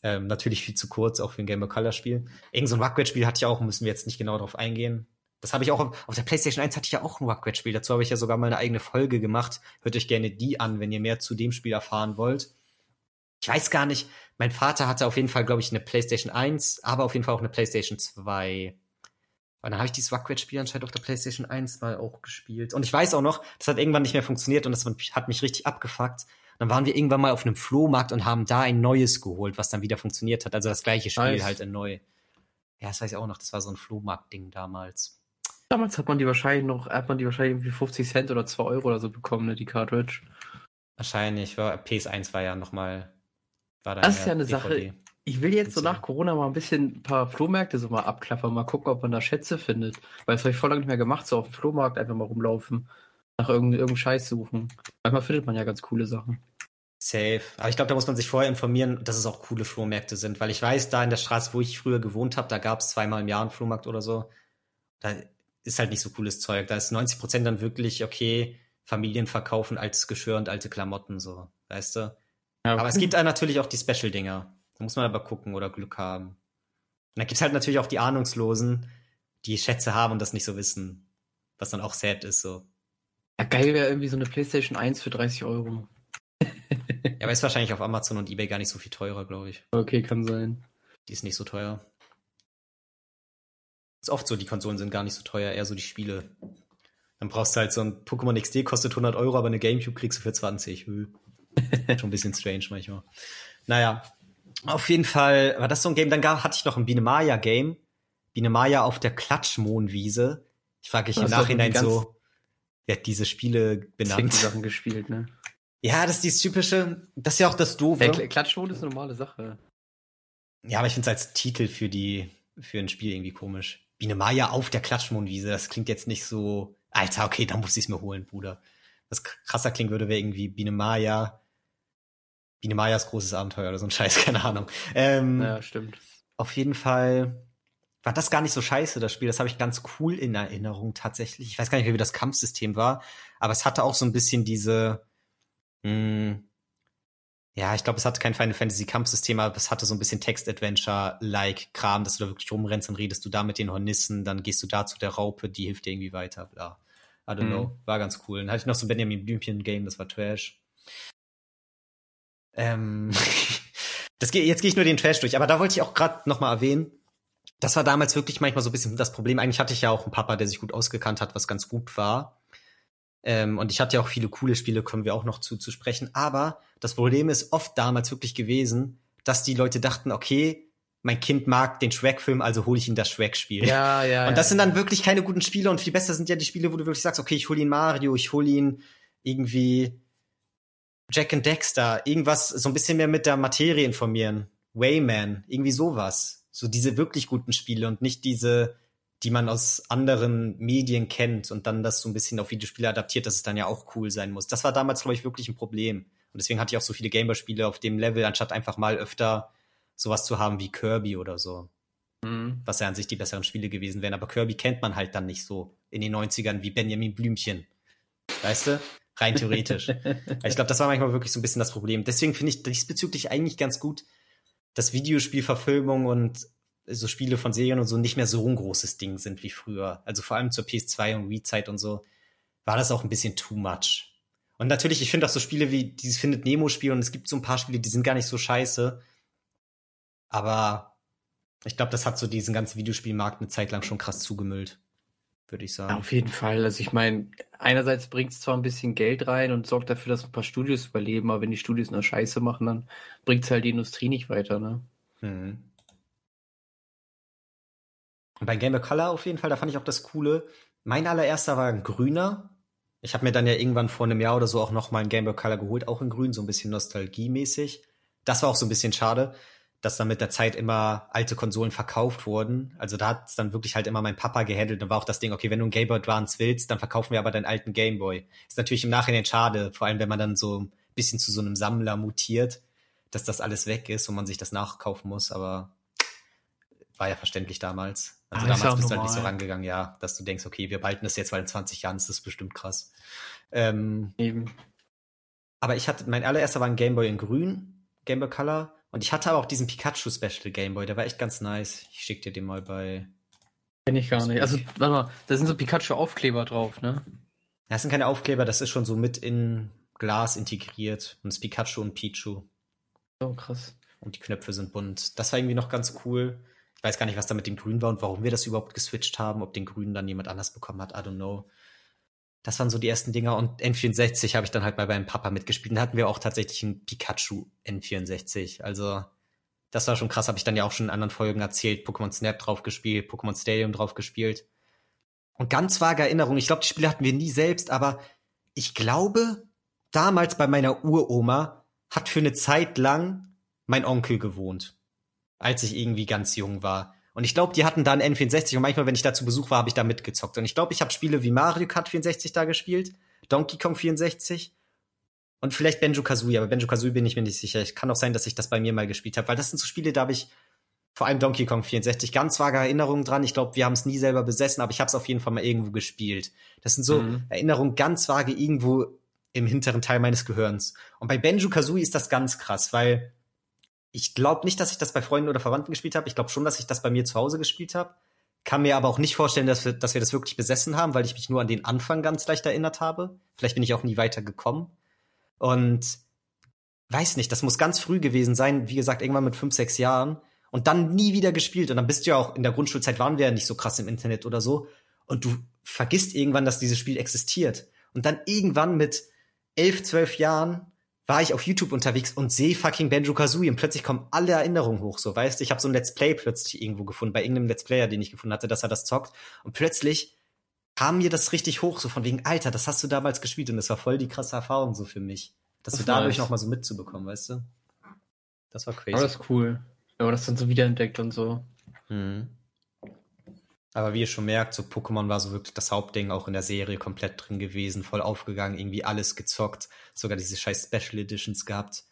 S1: Ähm, natürlich viel zu kurz, auch für ein Game of Color Spiel. Irgend so ein Rugby-Spiel hatte ich auch, müssen wir jetzt nicht genau darauf eingehen. Das habe ich auch auf der PlayStation 1 hatte ich ja auch ein Rugrat-Spiel. Dazu habe ich ja sogar mal eine eigene Folge gemacht. Hört euch gerne die an, wenn ihr mehr zu dem Spiel erfahren wollt. Ich weiß gar nicht. Mein Vater hatte auf jeden Fall, glaube ich, eine PlayStation 1, aber auf jeden Fall auch eine PlayStation 2. Und dann habe ich dieses Rugrat-Spiel anscheinend auf der PlayStation 1 mal auch gespielt. Und ich weiß auch noch, das hat irgendwann nicht mehr funktioniert und das hat mich richtig abgefuckt. Dann waren wir irgendwann mal auf einem Flohmarkt und haben da ein neues geholt, was dann wieder funktioniert hat. Also das gleiche Spiel nice. halt in neu. Ja, das weiß ich auch noch. Das war so ein Flohmarkt-Ding damals.
S2: Damals hat man die wahrscheinlich noch, hat man die wahrscheinlich irgendwie 50 Cent oder 2 Euro oder so bekommen, ne, die Cartridge.
S1: Wahrscheinlich, war, PS1 war ja nochmal.
S2: Das ist ja eine DVD. Sache. Ich will jetzt so nach Corona mal ein bisschen ein paar Flohmärkte so mal abklappern, mal gucken, ob man da Schätze findet. Weil das habe ich voll lange nicht mehr gemacht, so auf dem Flohmarkt einfach mal rumlaufen, nach irgendeinem irgendein Scheiß suchen. Manchmal findet man ja ganz coole Sachen.
S1: Safe. Aber ich glaube, da muss man sich vorher informieren, dass es auch coole Flohmärkte sind. Weil ich weiß, da in der Straße, wo ich früher gewohnt habe, da gab es zweimal im Jahr einen Flohmarkt oder so. Da ist halt nicht so cooles Zeug. Da ist 90 Prozent dann wirklich, okay, Familien verkaufen als Geschirr und alte Klamotten, so, weißt du?
S2: Ja,
S1: Aber es gibt dann natürlich auch die Special-Dinger. Da muss man aber gucken oder Glück haben. Und dann gibt's halt natürlich auch die Ahnungslosen, die Schätze haben und das nicht so wissen. Was dann auch sad ist, so.
S2: ja, geil wäre irgendwie so eine PlayStation 1 für 30 Euro.
S1: Ja, aber ist wahrscheinlich auf Amazon und Ebay gar nicht so viel teurer, glaube ich.
S2: Okay, kann sein.
S1: Die ist nicht so teuer. Ist oft so, die Konsolen sind gar nicht so teuer, eher so die Spiele. Dann brauchst du halt so ein Pokémon XD, kostet 100 Euro, aber eine Gamecube kriegst du für 20. Hö. Schon ein bisschen strange manchmal. Naja, auf jeden Fall war das so ein Game. Dann gab, hatte ich noch ein Biene Maya Game. Biene Maya auf der Klatschmohnwiese. Ich frage mich im Nachhinein
S2: die
S1: so, wer hat diese Spiele benannt?
S2: Sachen gespielt, ne?
S1: Ja, das ist dieses typische, das ist ja auch das Doofe.
S2: Der Kl Klatschmond ist eine normale Sache.
S1: Ja, aber ich finde es als Titel für die, für ein Spiel irgendwie komisch. Biene Maya auf der Klatschmohnwiese, das klingt jetzt nicht so, Alter, okay, dann muss ich es mir holen, Bruder. Was krasser klingen würde, wäre irgendwie Biene Maya, Biene Mayas großes Abenteuer oder so ein Scheiß, keine Ahnung. Ähm,
S2: Ja, stimmt.
S1: Auf jeden Fall war das gar nicht so scheiße, das Spiel. Das habe ich ganz cool in Erinnerung tatsächlich. Ich weiß gar nicht, mehr, wie das Kampfsystem war, aber es hatte auch so ein bisschen diese, mh, ja, ich glaube, es hatte kein Final Fantasy Kampfsystem, aber es hatte so ein bisschen Text-Adventure-like Kram, dass du da wirklich rumrennst, dann redest du da mit den Hornissen, dann gehst du da zu der Raupe, die hilft dir irgendwie weiter, bla. I don't
S2: Mhm.
S1: know. War ganz cool. Dann hatte ich noch so ein Benjamin Blümchen-Game, das war Trash. Ähm, das geht, jetzt gehe ich nur den Trash durch, aber da wollte ich auch gerade noch mal erwähnen, das war damals wirklich manchmal so ein bisschen das Problem. Eigentlich hatte ich ja auch einen Papa, der sich gut ausgekannt hat, was ganz gut war. Ähm, und ich hatte ja auch viele coole Spiele, kommen wir auch noch zu, zu sprechen. Aber das Problem ist oft damals wirklich gewesen, dass die Leute dachten, okay, mein Kind mag den Shrek-Film, also hole ich ihm das Shrek-Spiel.
S2: Ja, ja.
S1: Und das
S2: ja.
S1: sind dann wirklich keine guten Spiele und viel besser sind ja die Spiele, wo du wirklich sagst, okay, ich hole ihn Mario, ich hole ihn irgendwie Jack and Dexter, irgendwas so ein bisschen mehr mit der Materie informieren. Wayman, irgendwie sowas. So diese wirklich guten Spiele und nicht diese, die man aus anderen Medien kennt und dann das so ein bisschen auf Videospiele adaptiert, dass es dann ja auch cool sein muss. Das war damals, glaube ich, wirklich ein Problem. Und deswegen hatte ich auch so viele Gameboy-Spiele auf dem Level, anstatt einfach mal öfter sowas zu haben wie Kirby oder so
S2: Mhm.
S1: was ja an sich die besseren Spiele gewesen wären. Aber Kirby kennt man halt dann nicht so in den 90ern wie Benjamin Blümchen. Weißt du? Rein theoretisch. ich glaube, das war manchmal wirklich so ein bisschen das Problem. Deswegen finde ich diesbezüglich eigentlich ganz gut, dass Videospielverfilmung und so Spiele von Serien und so nicht mehr so ein großes Ding sind wie früher. Also vor allem zur PS2 und Wii-Zeit und so war das auch ein bisschen too much. Und natürlich, ich finde auch so Spiele wie dieses Findet Nemo-Spiel und es gibt so ein paar Spiele, die sind gar nicht so scheiße. Aber ich glaube, das hat so diesen ganzen Videospielmarkt eine Zeit lang schon krass zugemüllt, würde ich
S2: Ja,
S1: sagen.
S2: auf jeden Fall. Also ich meine, einerseits bringt es zwar ein bisschen Geld rein und sorgt dafür, dass ein paar Studios überleben, aber wenn die Studios nur Scheiße machen, dann bringt es halt die Industrie nicht weiter, ne?
S1: Mhm. Und bei Game Boy Color auf jeden Fall, da fand ich auch das Coole. Mein allererster war ein grüner. Ich habe mir dann ja irgendwann vor einem Jahr oder so auch noch mal ein Game Boy Color geholt, auch in grün, so ein bisschen nostalgiemäßig. Das war auch so ein bisschen schade, dass dann mit der Zeit immer alte Konsolen verkauft wurden. Also da hat es dann wirklich halt immer mein Papa gehandelt. Und war auch das Ding, okay, wenn du einen Game Boy Advance willst, dann verkaufen wir aber deinen alten Game Boy. Ist natürlich im Nachhinein schade, vor allem wenn man dann so ein bisschen zu so einem Sammler mutiert, dass das alles weg ist und man sich das nachkaufen muss, aber war ja verständlich damals. Also
S2: Ah,
S1: damals bist du halt nicht so
S2: normal.
S1: rangegangen, ja, dass du denkst, okay, wir behalten das jetzt, weil in 20 Jahren ist das bestimmt krass. Ähm,
S2: Eben.
S1: aber ich hatte, mein allererster war ein Game Boy in grün, Game Boy Color. Und ich hatte aber auch diesen Pikachu Special Game Boy, der war echt ganz nice. Ich schick dir den mal bei.
S2: Kenn ich gar nicht. Also, warte mal, da sind so Pikachu-Aufkleber drauf, ne?
S1: Das sind keine Aufkleber, das ist schon so mit in Glas integriert. Und es ist Pikachu und Pichu.
S2: So krass.
S1: Und die Knöpfe sind bunt. Das war irgendwie noch ganz cool. Ich weiß gar nicht, was da mit dem Grün war und warum wir das überhaupt geswitcht haben. Ob den Grünen dann jemand anders bekommen hat, I don't know. Das waren so die ersten Dinger. Und N64 habe ich dann halt mal beim Papa mitgespielt. Da hatten wir auch tatsächlich einen Pikachu N64. Also, das war schon krass. Habe ich dann ja auch schon in anderen Folgen erzählt. Pokémon Snap drauf gespielt, Pokémon Stadium drauf gespielt. Und ganz vage Erinnerung. Ich glaube, die Spiele hatten wir nie selbst, aber ich glaube, damals bei meiner Uroma hat für eine Zeit lang mein Onkel gewohnt, als ich irgendwie ganz jung war. Und ich glaube, die hatten da einen N64 und manchmal, wenn ich da zu Besuch war, habe ich da mitgezockt. Und ich glaube, ich habe Spiele wie Mario Kart 64 da gespielt, Donkey Kong 64 und vielleicht Benjo Kazooie. Aber Benjo Kazooie bin ich mir nicht sicher. Ich kann auch sein, dass ich das bei mir mal gespielt habe, weil das sind so Spiele, da habe ich vor allem Donkey Kong 64. Ganz vage Erinnerungen dran. Ich glaube, wir haben es nie selber besessen, aber ich habe es auf jeden Fall mal irgendwo gespielt. Das sind so mhm. Erinnerungen ganz vage irgendwo im hinteren Teil meines Gehirns. Und bei Benjo Kazooie ist das ganz krass, weil ich glaube nicht, dass ich das bei Freunden oder Verwandten gespielt habe. Ich glaube schon, dass ich das bei mir zu Hause gespielt habe. Kann mir aber auch nicht vorstellen, dass wir, dass wir das wirklich besessen haben, weil ich mich nur an den Anfang ganz leicht erinnert habe. Vielleicht bin ich auch nie weiter gekommen. Und weiß nicht, das muss ganz früh gewesen sein, wie gesagt, irgendwann mit fünf, sechs Jahren. Und dann nie wieder gespielt. Und dann bist du ja auch, in der Grundschulzeit waren wir ja nicht so krass im Internet oder so. Und du vergisst irgendwann, dass dieses Spiel existiert. Und dann irgendwann mit elf, zwölf Jahren war ich auf YouTube unterwegs und sehe fucking Benjo Kazooie und plötzlich kommen alle Erinnerungen hoch, so weißt du, ich habe so ein Let's Play plötzlich irgendwo gefunden, bei irgendeinem Let's Player, den ich gefunden hatte, dass er das zockt und plötzlich kam mir das richtig hoch, so von wegen, Alter, das hast du damals gespielt und das war voll die krasse Erfahrung so für mich, das, das so dadurch nice. noch mal so mitzubekommen, weißt du? Das war crazy.
S2: Aber das ist cool, wenn man das dann so wiederentdeckt und so.
S1: Mhm. Aber wie ihr schon merkt, so Pokémon war so wirklich das Hauptding auch in der Serie komplett drin gewesen, voll aufgegangen, irgendwie alles gezockt, sogar diese scheiß Special Editions gehabt.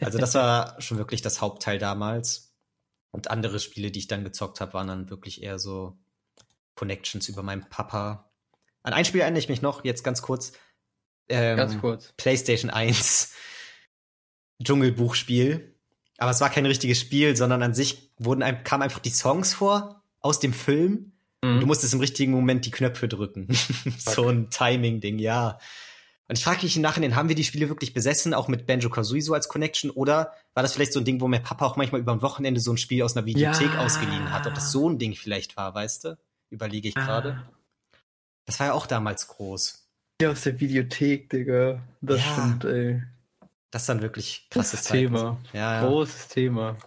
S1: Also das war schon wirklich das Hauptteil damals. Und andere Spiele, die ich dann gezockt habe, waren dann wirklich eher so Connections über meinen Papa. An ein Spiel erinnere ich mich noch, jetzt ganz kurz.
S2: Ähm, ganz kurz.
S1: PlayStation 1 Dschungelbuchspiel. Aber es war kein richtiges Spiel, sondern an sich wurden einem, kamen einfach die Songs vor aus dem Film. Mhm. Du musstest im richtigen Moment die Knöpfe drücken. so ein Timing-Ding, ja. Und ich frage mich im Nachhinein, haben wir die Spiele wirklich besessen, auch mit Banjo Kazooie so als Connection? Oder war das vielleicht so ein Ding, wo mein Papa auch manchmal über ein Wochenende so ein Spiel aus einer Videothek ja. ausgeliehen hat? Ob das so ein Ding vielleicht war, weißt du? Überlege ich gerade. Ah. Das war ja auch damals groß.
S2: Ja, aus der Videothek, Digga. Das ja. stimmt, ey.
S1: Das ist dann wirklich krasses
S2: Thema. Ja, ja. Großes Thema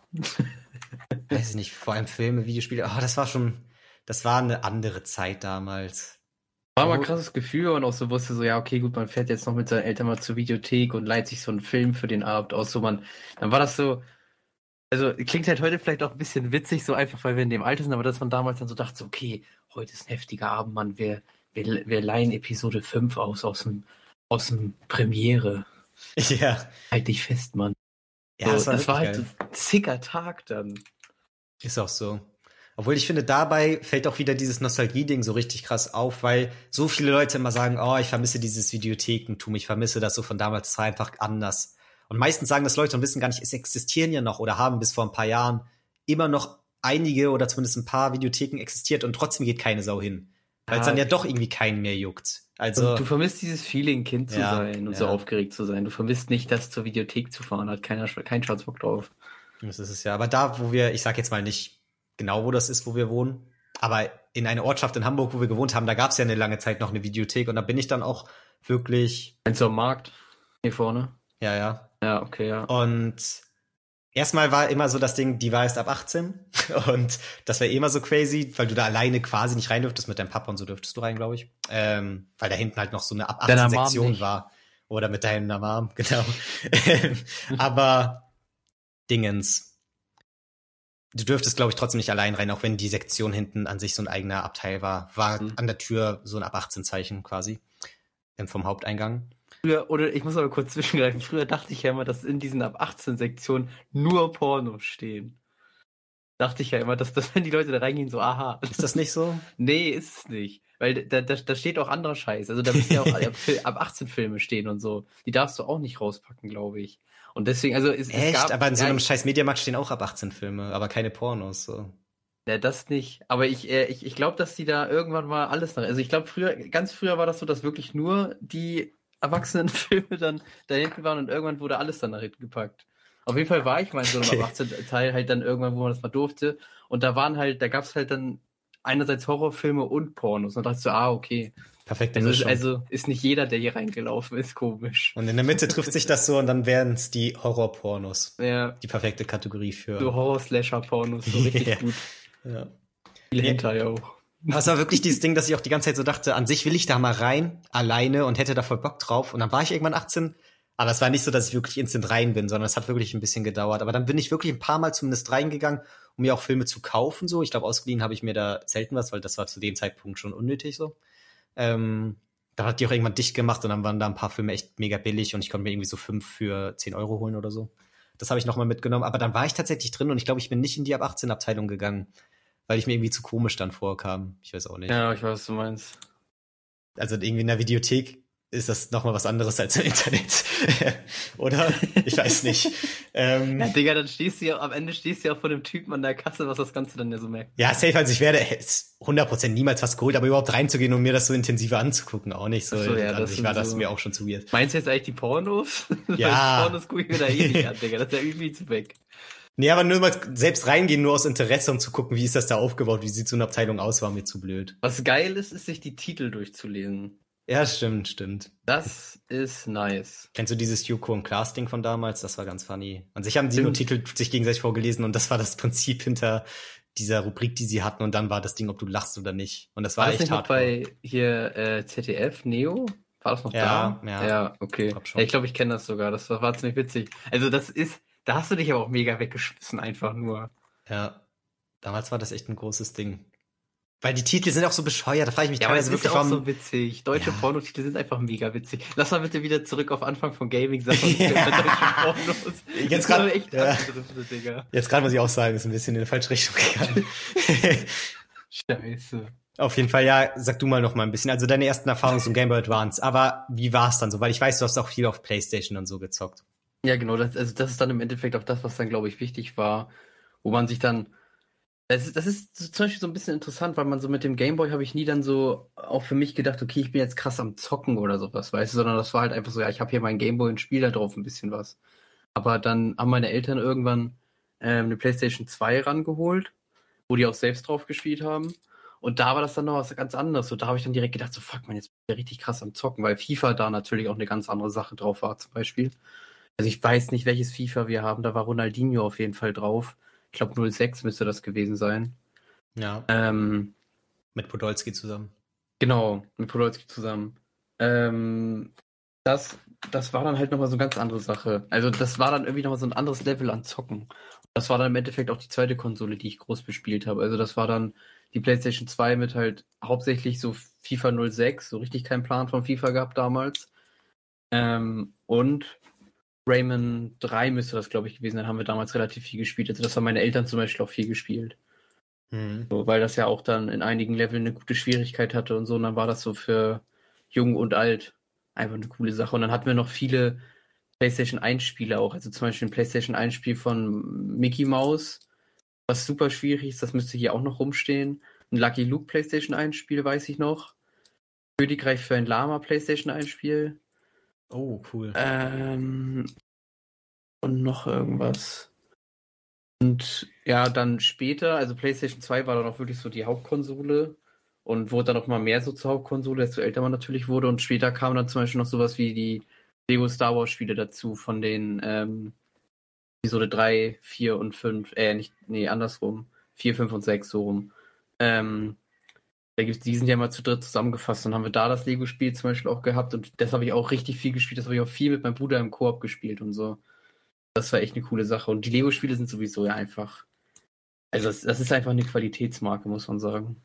S1: weiß ich nicht, vor allem Filme, Videospiele, oh, das war schon, das war eine andere Zeit damals.
S2: War aber ein krasses Gefühl und auch so wusste so, ja, okay, gut, man fährt jetzt noch mit seinen Eltern mal zur Videothek und leiht sich so einen Film für den Abend aus, so man, dann war das so, also klingt halt heute vielleicht auch ein bisschen witzig, so einfach, weil wir in dem Alter sind, aber dass man damals dann so dachte, so, okay, heute ist ein heftiger Abend, Mann, wir, wir, wir leihen Episode 5 aus, aus dem, aus dem Premiere.
S1: Ja.
S2: Halt dich fest, Mann. Ja, so, das war, das war halt ein zicker Tag dann.
S1: Ist auch so. Obwohl ich finde, dabei fällt auch wieder dieses Nostalgie-Ding so richtig krass auf, weil so viele Leute immer sagen, oh, ich vermisse dieses Videothekentum, ich vermisse das so von damals, es war einfach anders. Und meistens sagen das Leute und wissen gar nicht, es existieren ja noch oder haben bis vor ein paar Jahren immer noch einige oder zumindest ein paar Videotheken existiert und trotzdem geht keine Sau hin. Weil es dann ja doch irgendwie keinen mehr juckt. Also,
S2: du vermisst dieses Feeling, Kind zu ja, sein und ja. so aufgeregt zu sein. Du vermisst nicht, das zur Videothek zu fahren, hat keiner keinen Schatzbock drauf.
S1: Das ist es ja. Aber da, wo wir, ich sag jetzt mal nicht genau, wo das ist, wo wir wohnen, aber in einer Ortschaft in Hamburg, wo wir gewohnt haben, da gab es ja eine lange Zeit noch eine Videothek und da bin ich dann auch wirklich.
S2: Meinst du am Markt? Hier vorne?
S1: Ja, ja.
S2: Ja, okay, ja.
S1: Und erstmal war immer so das Ding, die war erst ab 18 und das war eh immer so crazy, weil du da alleine quasi nicht rein dürftest, mit deinem Papa und so dürftest du rein, glaube ich. Ähm, weil da hinten halt noch so eine ab 18 Sektion war. Oder mit deiner Mom, genau. Aber Dingens. Du dürftest, glaube ich, trotzdem nicht allein rein, auch wenn die Sektion hinten an sich so ein eigener Abteil war. War mhm. an der Tür so ein ab 18 Zeichen quasi ähm, vom Haupteingang.
S2: Früher, oder ich muss aber kurz zwischengreifen. Früher dachte ich ja immer, dass in diesen ab 18 Sektionen nur Pornos stehen. Dachte ich ja immer, dass, dass wenn die Leute da reingehen, so, aha.
S1: Ist das nicht so?
S2: nee, ist es nicht. Weil da, da, da steht auch anderer Scheiß. Also da müssen ja auch ab 18 Filme stehen und so. Die darfst du auch nicht rauspacken, glaube ich. Und deswegen, also es,
S1: Echt? Es gab, aber in so einem ja, scheiß Mediamarkt stehen auch ab 18 Filme, aber keine Pornos. So.
S2: Ja, das nicht. Aber ich, äh, ich, ich glaube, dass die da irgendwann mal alles nach. Also ich glaube, früher, ganz früher war das so, dass wirklich nur die Erwachsenenfilme dann da hinten waren und irgendwann wurde alles dann nach hinten gepackt. Auf jeden Fall war ich mal in so einem okay. 18 Teil halt dann irgendwann, wo man das mal durfte. Und da waren halt, da gab es halt dann einerseits Horrorfilme und Pornos. Und da dachte ich so, ah, okay.
S1: Perfekt.
S2: Also, also, ist nicht jeder, der hier reingelaufen ist, komisch.
S1: Und in der Mitte trifft sich das so und dann wären es die Horror-Pornos.
S2: Ja.
S1: Die perfekte Kategorie für.
S2: So Horror-Slasher-Pornos, so richtig ja. gut.
S1: Ja.
S2: Viel Hentai auch.
S1: Das war wirklich dieses Ding, dass ich auch die ganze Zeit so dachte, an sich will ich da mal rein, alleine und hätte da voll Bock drauf. Und dann war ich irgendwann 18, aber es war nicht so, dass ich wirklich instant rein bin, sondern es hat wirklich ein bisschen gedauert. Aber dann bin ich wirklich ein paar Mal zumindest reingegangen, um mir auch Filme zu kaufen. So, ich glaube, ausgeliehen habe ich mir da selten was, weil das war zu dem Zeitpunkt schon unnötig so. Ähm, dann hat die auch irgendwann dicht gemacht und dann waren da ein paar Filme echt mega billig und ich konnte mir irgendwie so fünf für zehn Euro holen oder so. Das habe ich nochmal mitgenommen. Aber dann war ich tatsächlich drin und ich glaube, ich bin nicht in die ab 18 Abteilung gegangen, weil ich mir irgendwie zu komisch dann vorkam. Ich weiß auch nicht.
S2: Ja, ich weiß, was du meinst.
S1: Also irgendwie in der Videothek ist das nochmal was anderes als im Internet. Oder? Ich weiß nicht.
S2: ähm, ja, Digga, dann stehst du ja, am Ende stehst du ja vor dem Typen an der Kasse, was das Ganze dann ja so merkt.
S1: Ja, safe, also ich werde 100% niemals was geholt, aber überhaupt reinzugehen und mir das so intensiver anzugucken, auch nicht so. so ja, das ich war so das mir auch schon zu weird.
S2: Meinst du jetzt eigentlich die Pornos?
S1: Ja.
S2: Pornos gucke ich mir da eh nicht an, Digga, das ist ja irgendwie zu weg.
S1: Nee, aber nur mal selbst reingehen, nur aus Interesse, um zu gucken, wie ist das da aufgebaut, wie sieht so eine Abteilung aus, war mir zu blöd.
S2: Was geil ist, ist sich die Titel durchzulesen.
S1: Ja, stimmt, stimmt.
S2: Das ist nice.
S1: Kennst du dieses Yuko und Klaas Ding von damals? Das war ganz funny. An sich haben sie nur Titel sich gegenseitig vorgelesen und das war das Prinzip hinter dieser Rubrik, die sie hatten und dann war das Ding, ob du lachst oder nicht. Und das war, war das echt hart.
S2: bei hier äh, ZDF Neo war das noch
S1: ja,
S2: da?
S1: Ja,
S2: ja, okay. Ja, ich glaube, ich kenne das sogar. Das war, war ziemlich witzig. Also das ist, da hast du dich aber auch mega weggeschmissen einfach nur.
S1: Ja, damals war das echt ein großes Ding. Weil die Titel sind auch so bescheuert, da frage ich mich
S2: ja, teilweise wirklich, warum... so witzig. Deutsche ja. Pornotitel sind einfach mega witzig. Lass mal bitte wieder zurück auf Anfang von Gaming ja.
S1: Jetzt gerade ja. Jetzt gerade muss ich auch sagen, ist ein bisschen in die falsche Richtung gegangen.
S2: Scheiße.
S1: Auf jeden Fall, ja, sag du mal noch mal ein bisschen. Also deine ersten Erfahrungen zum Game Boy Advance. Aber wie war es dann so? Weil ich weiß, du hast auch viel auf Playstation und so gezockt.
S2: Ja, genau. Das, also das ist dann im Endeffekt auch das, was dann, glaube ich, wichtig war. Wo man sich dann das ist, das ist zum Beispiel so ein bisschen interessant, weil man so mit dem Gameboy habe ich nie dann so auch für mich gedacht, okay, ich bin jetzt krass am Zocken oder sowas, weißt du, sondern das war halt einfach so, ja, ich habe hier meinen Gameboy und spiele da drauf ein bisschen was. Aber dann haben meine Eltern irgendwann ähm, eine PlayStation 2 rangeholt, wo die auch selbst drauf gespielt haben. Und da war das dann noch was ganz anderes. So, da habe ich dann direkt gedacht, so fuck man, jetzt bin ich richtig krass am Zocken, weil FIFA da natürlich auch eine ganz andere Sache drauf war, zum Beispiel. Also ich weiß nicht, welches FIFA wir haben, da war Ronaldinho auf jeden Fall drauf. Ich glaube 06 müsste das gewesen sein.
S1: Ja.
S2: Ähm,
S1: mit Podolski zusammen.
S2: Genau, mit Podolski zusammen. Ähm, das, das war dann halt nochmal so eine ganz andere Sache. Also das war dann irgendwie nochmal so ein anderes Level an Zocken. Das war dann im Endeffekt auch die zweite Konsole, die ich groß bespielt habe. Also das war dann die PlayStation 2 mit halt hauptsächlich so FIFA 06, so richtig keinen Plan von FIFA gehabt damals. Ähm, und Rayman 3 müsste das, glaube ich, gewesen sein, haben wir damals relativ viel gespielt. Also das haben meine Eltern zum Beispiel auch viel gespielt. Mhm. So, weil das ja auch dann in einigen Leveln eine gute Schwierigkeit hatte und so. Und dann war das so für jung und alt einfach eine coole Sache. Und dann hatten wir noch viele PlayStation 1 Spiele auch. Also zum Beispiel ein PlayStation 1 Spiel von Mickey Mouse, was super schwierig ist. Das müsste hier auch noch rumstehen. Ein Lucky Luke PlayStation 1 Spiel weiß ich noch. Königreich für ein Lama PlayStation 1 Spiel.
S1: Oh, cool.
S2: Ähm, und noch irgendwas. Und ja, dann später, also PlayStation 2 war dann auch wirklich so die Hauptkonsole und wurde dann auch mal mehr so zur Hauptkonsole, desto älter man natürlich wurde. Und später kam dann zum Beispiel noch sowas wie die Lego Star Wars Spiele dazu von den ähm, Episode 3, 4 und 5, äh, nicht, nee, andersrum. 4, 5 und 6 so rum. Ähm, da gibt's, die sind ja mal zu dritt zusammengefasst und haben wir da das Lego-Spiel zum Beispiel auch gehabt und das habe ich auch richtig viel gespielt. Das habe ich auch viel mit meinem Bruder im Koop gespielt und so. Das war echt eine coole Sache. Und die Lego-Spiele sind sowieso ja einfach. Also, das, das ist einfach eine Qualitätsmarke, muss man sagen.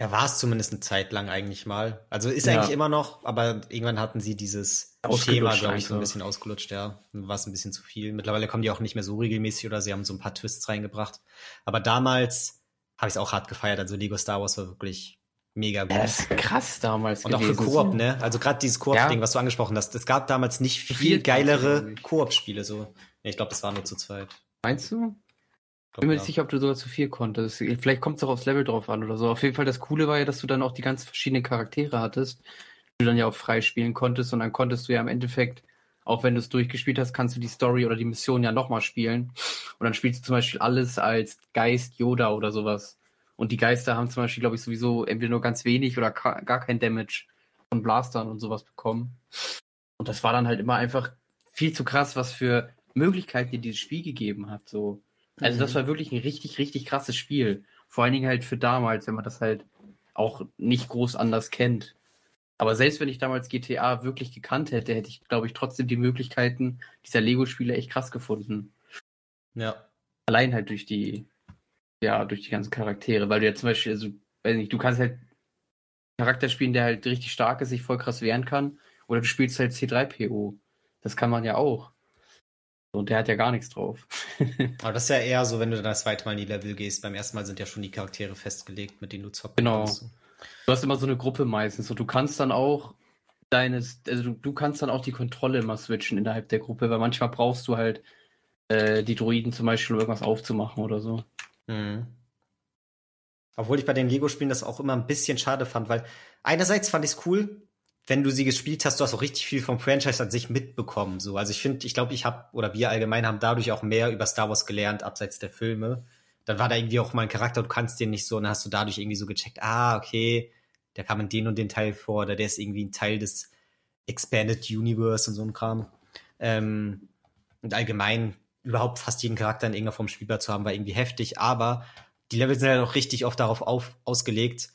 S1: Ja, war es zumindest eine Zeit lang eigentlich mal. Also ist ja. eigentlich immer noch, aber irgendwann hatten sie dieses Schema, glaube ich, so ein bisschen ausgelutscht, ja. War es ein bisschen zu viel. Mittlerweile kommen die auch nicht mehr so regelmäßig oder sie haben so ein paar Twists reingebracht. Aber damals habe ich es auch hart gefeiert. Also Lego Star Wars war wirklich mega gut.
S2: Das ist krass damals
S1: Und gewesen. auch für Koop, ne? Also gerade dieses Koop-Ding, ja. was du angesprochen hast. Es gab damals nicht viel, viel geilere Koop-Spiele. So. Ich glaube, das war nur zu zweit.
S2: Meinst du? Ich bin mir nicht sicher, ob du sogar zu viel konntest. Vielleicht kommt es auch aufs Level drauf an oder so. Auf jeden Fall, das Coole war ja, dass du dann auch die ganz verschiedenen Charaktere hattest, die du dann ja auch frei spielen konntest. Und dann konntest du ja im Endeffekt, auch wenn du es durchgespielt hast, kannst du die Story oder die Mission ja nochmal spielen. Und dann spielst du zum Beispiel alles als Geist Yoda oder sowas. Und die Geister haben zum Beispiel, glaube ich, sowieso entweder nur ganz wenig oder gar kein Damage von Blastern und sowas bekommen. Und das war dann halt immer einfach viel zu krass, was für Möglichkeiten dir dieses Spiel gegeben hat. So. Also mhm. das war wirklich ein richtig, richtig krasses Spiel. Vor allen Dingen halt für damals, wenn man das halt auch nicht groß anders kennt. Aber selbst wenn ich damals GTA wirklich gekannt hätte, hätte ich, glaube ich, trotzdem die Möglichkeiten dieser Lego-Spiele echt krass gefunden.
S1: Ja.
S2: Allein halt durch die ja, durch die ganzen Charaktere, weil du ja zum Beispiel, also, weiß nicht, du kannst halt Charakter spielen, der halt richtig stark ist, sich voll krass wehren kann, oder du spielst halt C3PO. Das kann man ja auch. Und der hat ja gar nichts drauf.
S1: Aber das ist ja eher so, wenn du dann das zweite Mal in die Level gehst. Beim ersten Mal sind ja schon die Charaktere festgelegt, mit denen du zocken
S2: genau. kannst. Du hast immer so eine Gruppe meistens und du kannst dann auch deines, also du, du kannst dann auch die Kontrolle immer switchen innerhalb der Gruppe, weil manchmal brauchst du halt äh, die Droiden zum Beispiel, um irgendwas aufzumachen oder so. Mhm.
S1: Obwohl ich bei den Lego-Spielen das auch immer ein bisschen schade fand, weil einerseits fand ich es cool, wenn du sie gespielt hast, du hast auch richtig viel vom Franchise an sich mitbekommen. So, also ich finde, ich glaube, ich habe oder wir allgemein haben dadurch auch mehr über Star Wars gelernt abseits der Filme. Dann war da irgendwie auch mal ein Charakter, du kannst den nicht so, und dann hast du dadurch irgendwie so gecheckt, ah, okay, der kam in den und den Teil vor, oder der ist irgendwie ein Teil des Expanded Universe und so ein Kram. Ähm, und allgemein überhaupt fast jeden Charakter in irgendeiner Form spielbar zu haben, war irgendwie heftig, aber die Level sind halt auch richtig oft darauf auf, ausgelegt,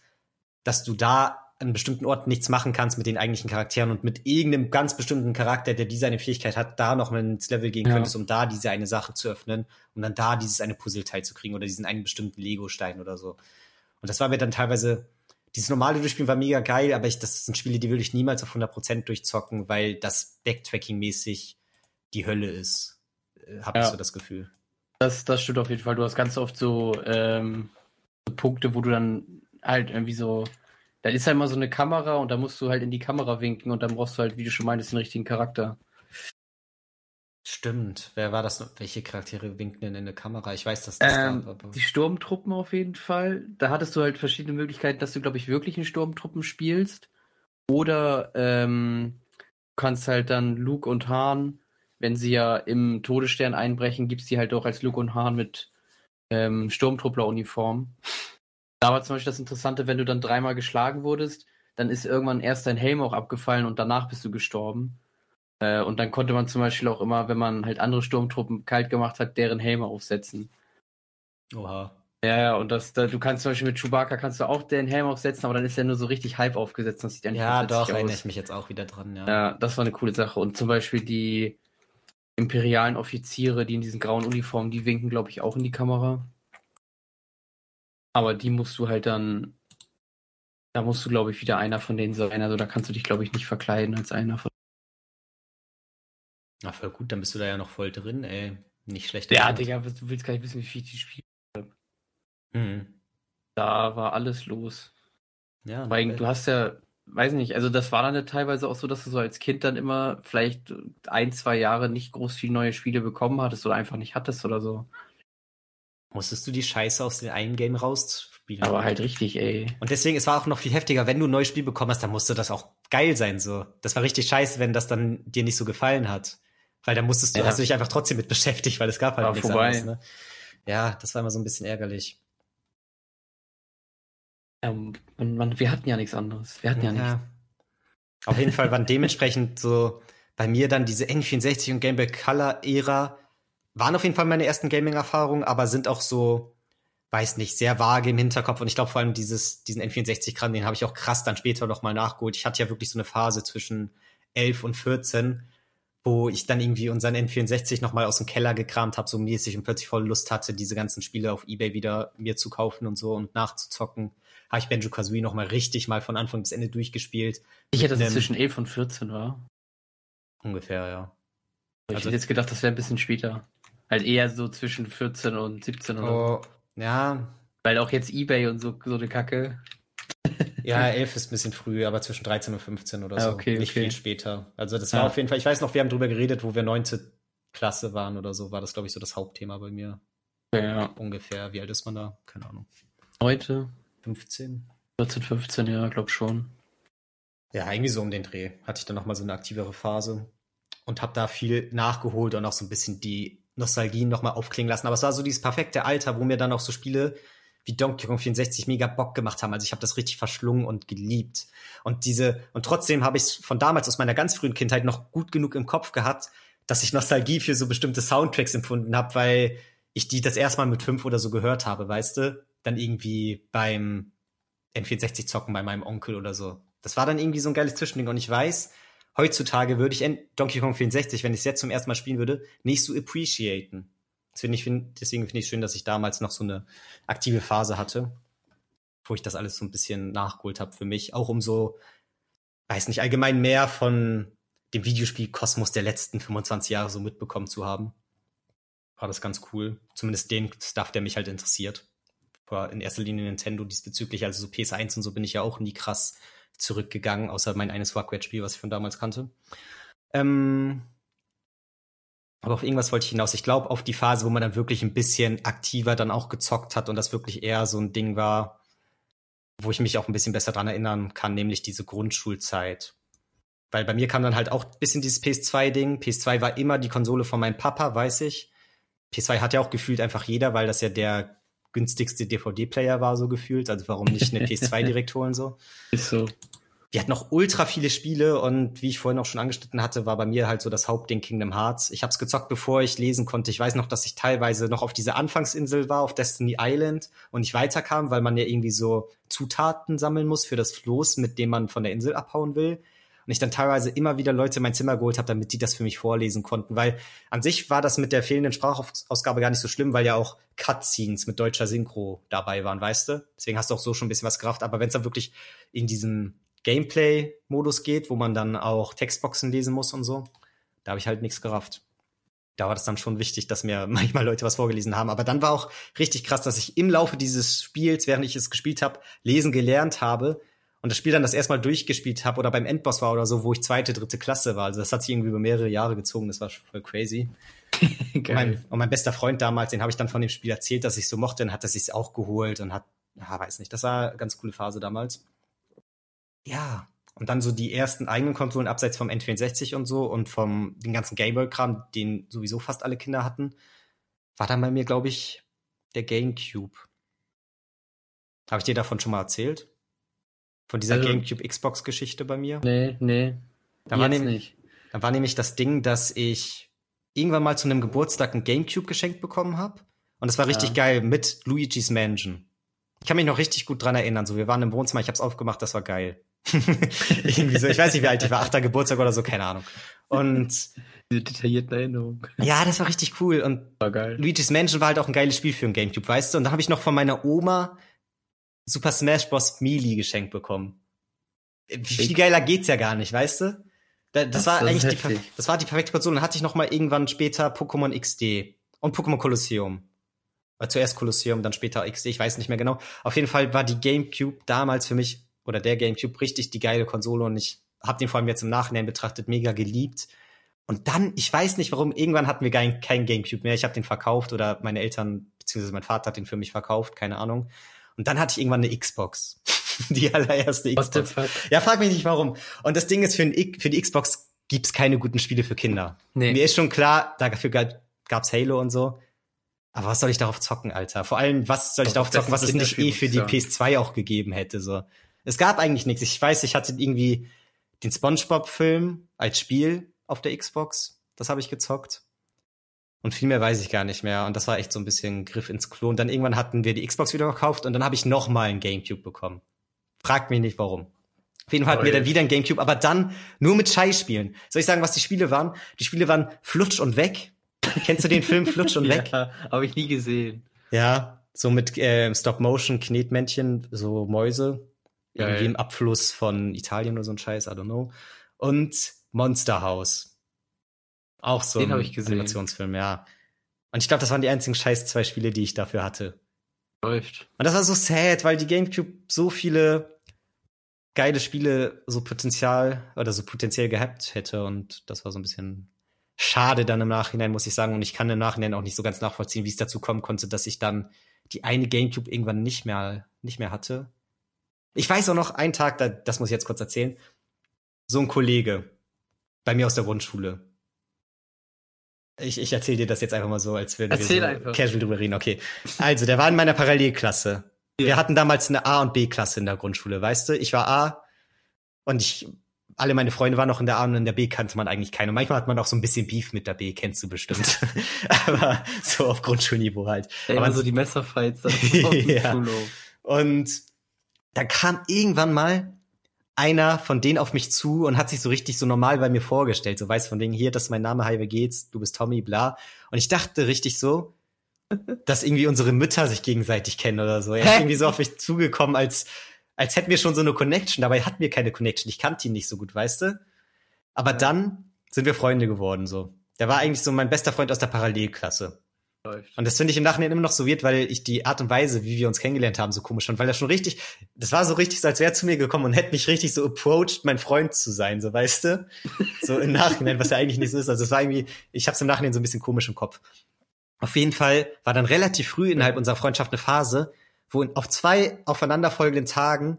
S1: dass du da an bestimmten Orten nichts machen kannst mit den eigentlichen Charakteren und mit irgendeinem ganz bestimmten Charakter, der diese eine Fähigkeit hat, da noch mal ins Level gehen ja. könntest, um da diese eine Sache zu öffnen, um dann da dieses eine Puzzleteil zu kriegen oder diesen einen bestimmten Lego-Stein oder so. Und das war mir dann teilweise, dieses normale Durchspielen war mega geil, aber ich, das sind Spiele, die will ich niemals auf 100% durchzocken, weil das Backtracking-mäßig die Hölle ist. Äh, Habe ja. ich so das Gefühl.
S2: Das, das stimmt auf jeden Fall. Du hast ganz oft so, ähm, so Punkte, wo du dann halt irgendwie so da ist ja immer so eine Kamera und da musst du halt in die Kamera winken und dann brauchst du halt, wie du schon meintest, den richtigen Charakter.
S1: Stimmt. Wer war das? Welche Charaktere winken denn in eine Kamera? Ich weiß, dass das
S2: ähm, gab, aber... Die Sturmtruppen auf jeden Fall. Da hattest du halt verschiedene Möglichkeiten, dass du, glaube ich, wirklich in Sturmtruppen spielst. Oder ähm, du kannst halt dann Luke und Hahn, wenn sie ja im Todesstern einbrechen, gibst die halt auch als Luke und Hahn mit ähm, Sturmtruppler-Uniform. Da war zum Beispiel das Interessante, wenn du dann dreimal geschlagen wurdest, dann ist irgendwann erst dein Helm auch abgefallen und danach bist du gestorben. Äh, und dann konnte man zum Beispiel auch immer, wenn man halt andere Sturmtruppen kalt gemacht hat, deren Helme aufsetzen.
S1: Oha.
S2: Ja, ja, und das, da, du kannst zum Beispiel mit Chewbacca kannst du auch den Helm aufsetzen, aber dann ist er nur so richtig halb aufgesetzt. Das sieht
S1: ja, ja doch, erinnere ich mich jetzt auch wieder dran, ja.
S2: Ja, das war eine coole Sache. Und zum Beispiel die imperialen Offiziere, die in diesen grauen Uniformen, die winken, glaube ich, auch in die Kamera. Aber die musst du halt dann, da musst du, glaube ich, wieder einer von denen sein. Also da kannst du dich, glaube ich, nicht verkleiden als einer von.
S1: Na, voll gut, dann bist du da ja noch voll drin, ey. Nicht schlecht.
S2: Ja, Digga, du willst gar nicht wissen, wie viel ich die spiele. Mhm. Da war alles los. Ja. Weil du hast ja, weiß nicht, also das war dann ja teilweise auch so, dass du so als Kind dann immer vielleicht ein, zwei Jahre nicht groß viel neue Spiele bekommen hattest oder einfach nicht hattest oder so
S1: musstest du die Scheiße aus dem einen Game rausspielen.
S2: Aber halt richtig, ey.
S1: Und deswegen, es war auch noch viel heftiger, wenn du ein neues Spiel bekommen hast, dann musste das auch geil sein, so. Das war richtig scheiße, wenn das dann dir nicht so gefallen hat. Weil dann musstest du, ja. hast du dich einfach trotzdem mit beschäftigt, weil es gab halt war nichts vorbei. anderes, ne? Ja, das war immer so ein bisschen ärgerlich.
S2: Ähm, man, man, wir hatten ja nichts anderes. Wir hatten ja, ja nichts.
S1: Auf jeden Fall waren dementsprechend so bei mir dann diese N64 und Game Boy Color Ära waren auf jeden Fall meine ersten Gaming-Erfahrungen, aber sind auch so, weiß nicht, sehr vage im Hinterkopf. Und ich glaube vor allem dieses, diesen N64-Kram, den habe ich auch krass dann später noch mal nachgeholt. Ich hatte ja wirklich so eine Phase zwischen 11 und 14, wo ich dann irgendwie unseren N64 noch mal aus dem Keller gekramt habe, so mäßig und plötzlich voll Lust hatte, diese ganzen Spiele auf Ebay wieder mir zu kaufen und so und nachzuzocken. Habe ich Benjo Kazooie noch mal richtig mal von Anfang bis Ende durchgespielt.
S2: Ich hätte, dass es zwischen 11 und 14 war.
S1: Ungefähr, ja.
S2: Ich also, hätte jetzt gedacht, das wäre ein bisschen später. Halt eher so zwischen 14 und 17 oder oh,
S1: so. Ja.
S2: Weil auch jetzt Ebay und so, so eine Kacke.
S1: Ja, 11 ist ein bisschen früh, aber zwischen 13 und 15 oder so. okay, Nicht okay. viel später. Also das war ja. auf jeden Fall, ich weiß noch, wir haben drüber geredet, wo wir 19. Klasse waren oder so, war das, glaube ich, so das Hauptthema bei mir.
S2: Ja.
S1: Ungefähr. Wie alt ist man da? Keine Ahnung.
S2: Heute?
S1: 15?
S2: 14, 15, ja, glaub schon.
S1: Ja, irgendwie so um den Dreh. Hatte ich dann nochmal so eine aktivere Phase und habe da viel nachgeholt und auch so ein bisschen die Nostalgien nochmal aufklingen lassen. Aber es war so dieses perfekte Alter, wo mir dann auch so Spiele wie Donkey Kong 64 mega Bock gemacht haben. Also ich habe das richtig verschlungen und geliebt. Und diese, und trotzdem habe ich es von damals aus meiner ganz frühen Kindheit noch gut genug im Kopf gehabt, dass ich Nostalgie für so bestimmte Soundtracks empfunden habe, weil ich die das erstmal mit fünf oder so gehört habe, weißt du? Dann irgendwie beim N64 zocken bei meinem Onkel oder so. Das war dann irgendwie so ein geiles Zwischending. Und ich weiß, heutzutage würde ich Donkey Kong 64, wenn ich es jetzt zum ersten Mal spielen würde, nicht so appreciaten. Deswegen, finde ich schön, dass ich damals noch so eine aktive Phase hatte, wo ich das alles so ein bisschen nachgeholt habe für mich, auch um so, weiß nicht, allgemein mehr von dem Videospiel Kosmos der letzten 25 Jahre so mitbekommen zu haben. war das ganz cool. Zumindest den Stuff, der mich halt interessiert. War in erster Linie Nintendo diesbezüglich, also so PS1 und so bin ich ja auch nie krass zurückgegangen, außer mein eines Wackwet-Spiel, was ich von damals kannte. Ähm, aber auf irgendwas wollte ich hinaus. Ich glaube, auf die Phase, wo man dann wirklich ein bisschen aktiver dann auch gezockt hat und das wirklich eher so ein Ding war, wo ich mich auch ein bisschen besser dran erinnern kann, nämlich diese Grundschulzeit. Weil bei mir kam dann halt auch ein bisschen dieses PS2-Ding. PS2 war immer die Konsole von meinem Papa, weiß ich. PS2 hat ja auch gefühlt einfach jeder, weil das ja der günstigste DVD-Player war, so gefühlt. Also warum nicht eine PS2 direkt holen so?
S2: Ist so.
S1: Wir hatten noch ultra viele Spiele und wie ich vorhin auch schon angeschnitten hatte, war bei mir halt so das Hauptding Kingdom Hearts. Ich habe es gezockt, bevor ich lesen konnte. Ich weiß noch, dass ich teilweise noch auf dieser Anfangsinsel war, auf Destiny Island und nicht weiterkam, weil man ja irgendwie so Zutaten sammeln muss für das Floß, mit dem man von der Insel abhauen will und ich dann teilweise immer wieder Leute in mein Zimmer geholt habe, damit die das für mich vorlesen konnten, weil an sich war das mit der fehlenden Sprachausgabe gar nicht so schlimm, weil ja auch Cutscenes mit deutscher Synchro dabei waren, weißt du? Deswegen hast du auch so schon ein bisschen was gerafft, aber wenn es dann wirklich in diesem Gameplay-Modus geht, wo man dann auch Textboxen lesen muss und so, da habe ich halt nichts gerafft. Da war das dann schon wichtig, dass mir manchmal Leute was vorgelesen haben. Aber dann war auch richtig krass, dass ich im Laufe dieses Spiels, während ich es gespielt habe, lesen gelernt habe, und das Spiel dann das erstmal durchgespielt habe oder beim Endboss war oder so, wo ich zweite, dritte Klasse war. Also das hat sich irgendwie über mehrere Jahre gezogen, das war voll crazy. und, mein, und mein bester Freund damals, den habe ich dann von dem Spiel erzählt, dass ich so mochte, dann hat er sich auch geholt und hat, ja, weiß nicht, das war eine ganz coole Phase damals. Ja, und dann so die ersten eigenen Konsolen abseits vom N64 und so und vom den ganzen Gameboy-Kram, den sowieso fast alle Kinder hatten, war dann bei mir, glaube ich, der GameCube. Habe ich dir davon schon mal erzählt? Von dieser also, GameCube Xbox Geschichte bei mir?
S2: Nee, nee.
S1: Da war, nämlich, da war nämlich das Ding, dass ich irgendwann mal zu einem Geburtstag ein GameCube geschenkt bekommen habe. Und es war richtig ja. geil mit Luigi's Mansion. Ich kann mich noch richtig gut dran erinnern. So, wir waren im Wohnzimmer, ich hab's aufgemacht, das war geil. Irgendwie so, ich weiß nicht, wie alt ich war, achter Geburtstag oder so, keine Ahnung. Und
S2: diese detaillierten Erinnerungen.
S1: Ja, das war richtig cool. Und
S2: war geil.
S1: Luigi's Mansion war halt auch ein geiles Spiel für ein Gamecube, weißt du? Und dann habe ich noch von meiner Oma Super Smash Bros. Melee geschenkt bekommen. Wie viel geiler geht's ja gar nicht, weißt du? Das, das war eigentlich die, das war die perfekte Konsole. Dann hatte ich noch mal irgendwann später Pokémon XD und Pokémon Colosseum. War zuerst Colosseum, dann später XD, ich weiß nicht mehr genau. Auf jeden Fall war die GameCube damals für mich oder der GameCube richtig die geile Konsole und ich habe den vor allem jetzt im Nachhinein betrachtet mega geliebt. Und dann, ich weiß nicht warum, irgendwann hatten wir kein, kein GameCube mehr. Ich habe den verkauft oder meine Eltern beziehungsweise mein Vater hat den für mich verkauft, keine Ahnung. Und dann hatte ich irgendwann eine Xbox. die allererste Xbox. Ja, frag mich nicht warum. Und das Ding ist, für, ein, für die Xbox gibt's keine guten Spiele für Kinder. Nee. Mir ist schon klar, dafür gab's Halo und so. Aber was soll ich darauf zocken, Alter? Vor allem, was soll ich darauf zocken, was es nicht eh für die PS2 auch gegeben hätte, so. Es gab eigentlich nichts. Ich weiß, ich hatte irgendwie den SpongeBob-Film als Spiel auf der Xbox. Das habe ich gezockt. Und viel mehr weiß ich gar nicht mehr. Und das war echt so ein bisschen Griff ins Klo. Und dann irgendwann hatten wir die Xbox wieder gekauft und dann habe ich noch mal ein Gamecube bekommen. Fragt mich nicht warum. Auf jeden Fall hatten wir dann wieder ein Gamecube, aber dann nur mit Scheißspielen. Soll ich sagen, was die Spiele waren? Die Spiele waren Flutsch und weg. Kennst du den Film Flutsch und weg?
S2: ja, habe ich nie gesehen.
S1: Ja, so mit äh, Stop-Motion Knetmännchen, so Mäuse. Geil. Irgendwie im Abfluss von Italien oder so ein Scheiß, I don't know. Und Monster House. Auch so
S2: Den ein ich gesehen.
S1: Animationsfilm, ja. Und ich glaube, das waren die einzigen scheiß zwei Spiele, die ich dafür hatte.
S2: Läuft.
S1: Und das war so sad, weil die GameCube so viele geile Spiele so Potenzial oder so potenziell gehabt hätte und das war so ein bisschen schade dann im Nachhinein, muss ich sagen. Und ich kann im Nachhinein auch nicht so ganz nachvollziehen, wie es dazu kommen konnte, dass ich dann die eine GameCube irgendwann nicht mehr, nicht mehr hatte. Ich weiß auch noch einen Tag, da, das muss ich jetzt kurz erzählen, so ein Kollege bei mir aus der Grundschule, ich, ich erzähle dir das jetzt einfach mal so, als würden
S2: Erzähl
S1: wir so
S2: einfach.
S1: casual drüber reden. Okay. Also, der war in meiner Parallelklasse. Ja. Wir hatten damals eine A- und B-Klasse in der Grundschule, weißt du? Ich war A und ich, alle meine Freunde waren noch in der A und in der B kannte man eigentlich keinen. Und manchmal hat man auch so ein bisschen Beef mit der B, kennst du bestimmt. Aber so auf Grundschulniveau halt.
S2: Ja,
S1: Aber
S2: so die Messerfights.
S1: ja. Und da kam irgendwann mal einer von denen auf mich zu und hat sich so richtig so normal bei mir vorgestellt. So weiß von wegen, hier, das ist mein Name, hi, wie geht's? Du bist Tommy, bla. Und ich dachte richtig so, dass irgendwie unsere Mütter sich gegenseitig kennen oder so. Er ist irgendwie so auf mich zugekommen, als, als hätten wir schon so eine Connection. Dabei hatten wir keine Connection. Ich kannte ihn nicht so gut, weißt du? Aber dann sind wir Freunde geworden, so. Der war eigentlich so mein bester Freund aus der Parallelklasse. Läuft. Und das finde ich im Nachhinein immer noch so weird, weil ich die Art und Weise, wie wir uns kennengelernt haben, so komisch fand, weil er schon richtig, das war so richtig, so als wäre er zu mir gekommen und hätte mich richtig so approached, mein Freund zu sein, so weißt du? So im Nachhinein, was ja eigentlich nicht so ist. Also es war irgendwie, ich habe es im Nachhinein so ein bisschen komisch im Kopf. Auf jeden Fall war dann relativ früh innerhalb unserer Freundschaft eine Phase, wo auf zwei aufeinanderfolgenden Tagen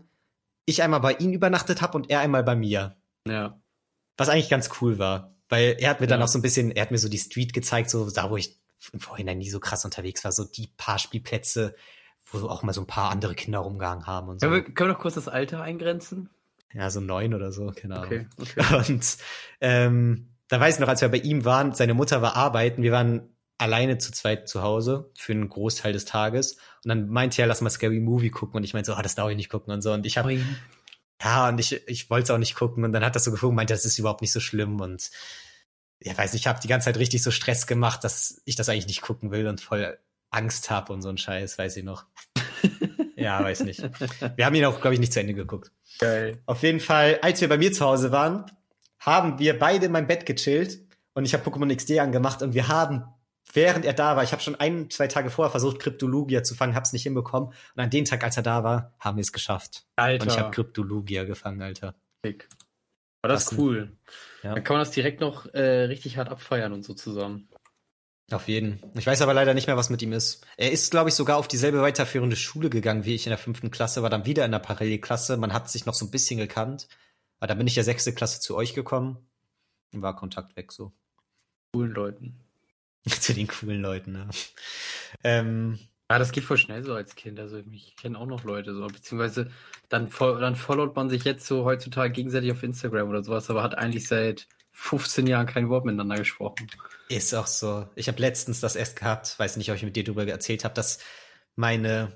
S1: ich einmal bei ihm übernachtet habe und er einmal bei mir.
S2: Ja.
S1: Was eigentlich ganz cool war. Weil er hat mir dann auch so ein bisschen, er hat mir so die Street gezeigt, so da, wo ich im Vorhinein nie so krass unterwegs war, so die paar Spielplätze, wo auch mal so ein paar andere Kinder rumgegangen haben und so.
S2: Können wir, können wir noch kurz das Alter eingrenzen?
S1: Ja, so neun oder so, genau.
S2: Okay, okay.
S1: Und ähm, da weiß ich noch, als wir bei ihm waren, seine Mutter war arbeiten, wir waren alleine zu zweit zu Hause für einen Großteil des Tages. Und dann meinte er, lass mal Scary Movie gucken. Und ich meinte so, ah, das darf ich nicht gucken und so. Und ich habe, ja, und ich, ich wollte es auch nicht gucken. Und dann hat das so gefunden, meinte, das ist überhaupt nicht so schlimm. Und ja, weiß nicht, ich habe die ganze Zeit richtig so Stress gemacht, dass ich das eigentlich nicht gucken will und voll Angst habe und so ein Scheiß, weiß ich noch. ja, weiß nicht. Wir haben ihn auch, glaube ich, nicht zu Ende geguckt.
S2: Geil.
S1: Auf jeden Fall, als wir bei mir zu Hause waren, haben wir beide in meinem Bett gechillt und ich habe Pokémon XD angemacht und wir haben, während er da war, ich habe schon ein, zwei Tage vorher versucht, Kryptolugia zu fangen, hab's nicht hinbekommen und an dem Tag, als er da war, haben wir es geschafft.
S2: Alter.
S1: Und ich habe Kryptolugia gefangen, Alter.
S2: Dick. Aber das ist cool.
S1: Ja.
S2: Dann kann man das direkt noch äh, richtig hart abfeiern und so zusammen.
S1: Auf jeden. Ich weiß aber leider nicht mehr, was mit ihm ist. Er ist, glaube ich, sogar auf dieselbe weiterführende Schule gegangen wie ich in der fünften Klasse, war dann wieder in der Parallelklasse. Man hat sich noch so ein bisschen gekannt. Aber dann bin ich ja sechste Klasse zu euch gekommen und war Kontakt weg so.
S2: Coolen Leuten.
S1: zu den coolen Leuten, ne? Ähm,
S2: Ja, das geht voll schnell so als Kind. Also ich kenne auch noch Leute so, beziehungsweise dann, dann followt man sich jetzt so heutzutage gegenseitig auf Instagram oder sowas, aber hat eigentlich seit 15 Jahren kein Wort miteinander gesprochen.
S1: Ist auch so. Ich habe letztens das erst gehabt, weiß nicht, ob ich mit dir darüber erzählt habe, dass meine,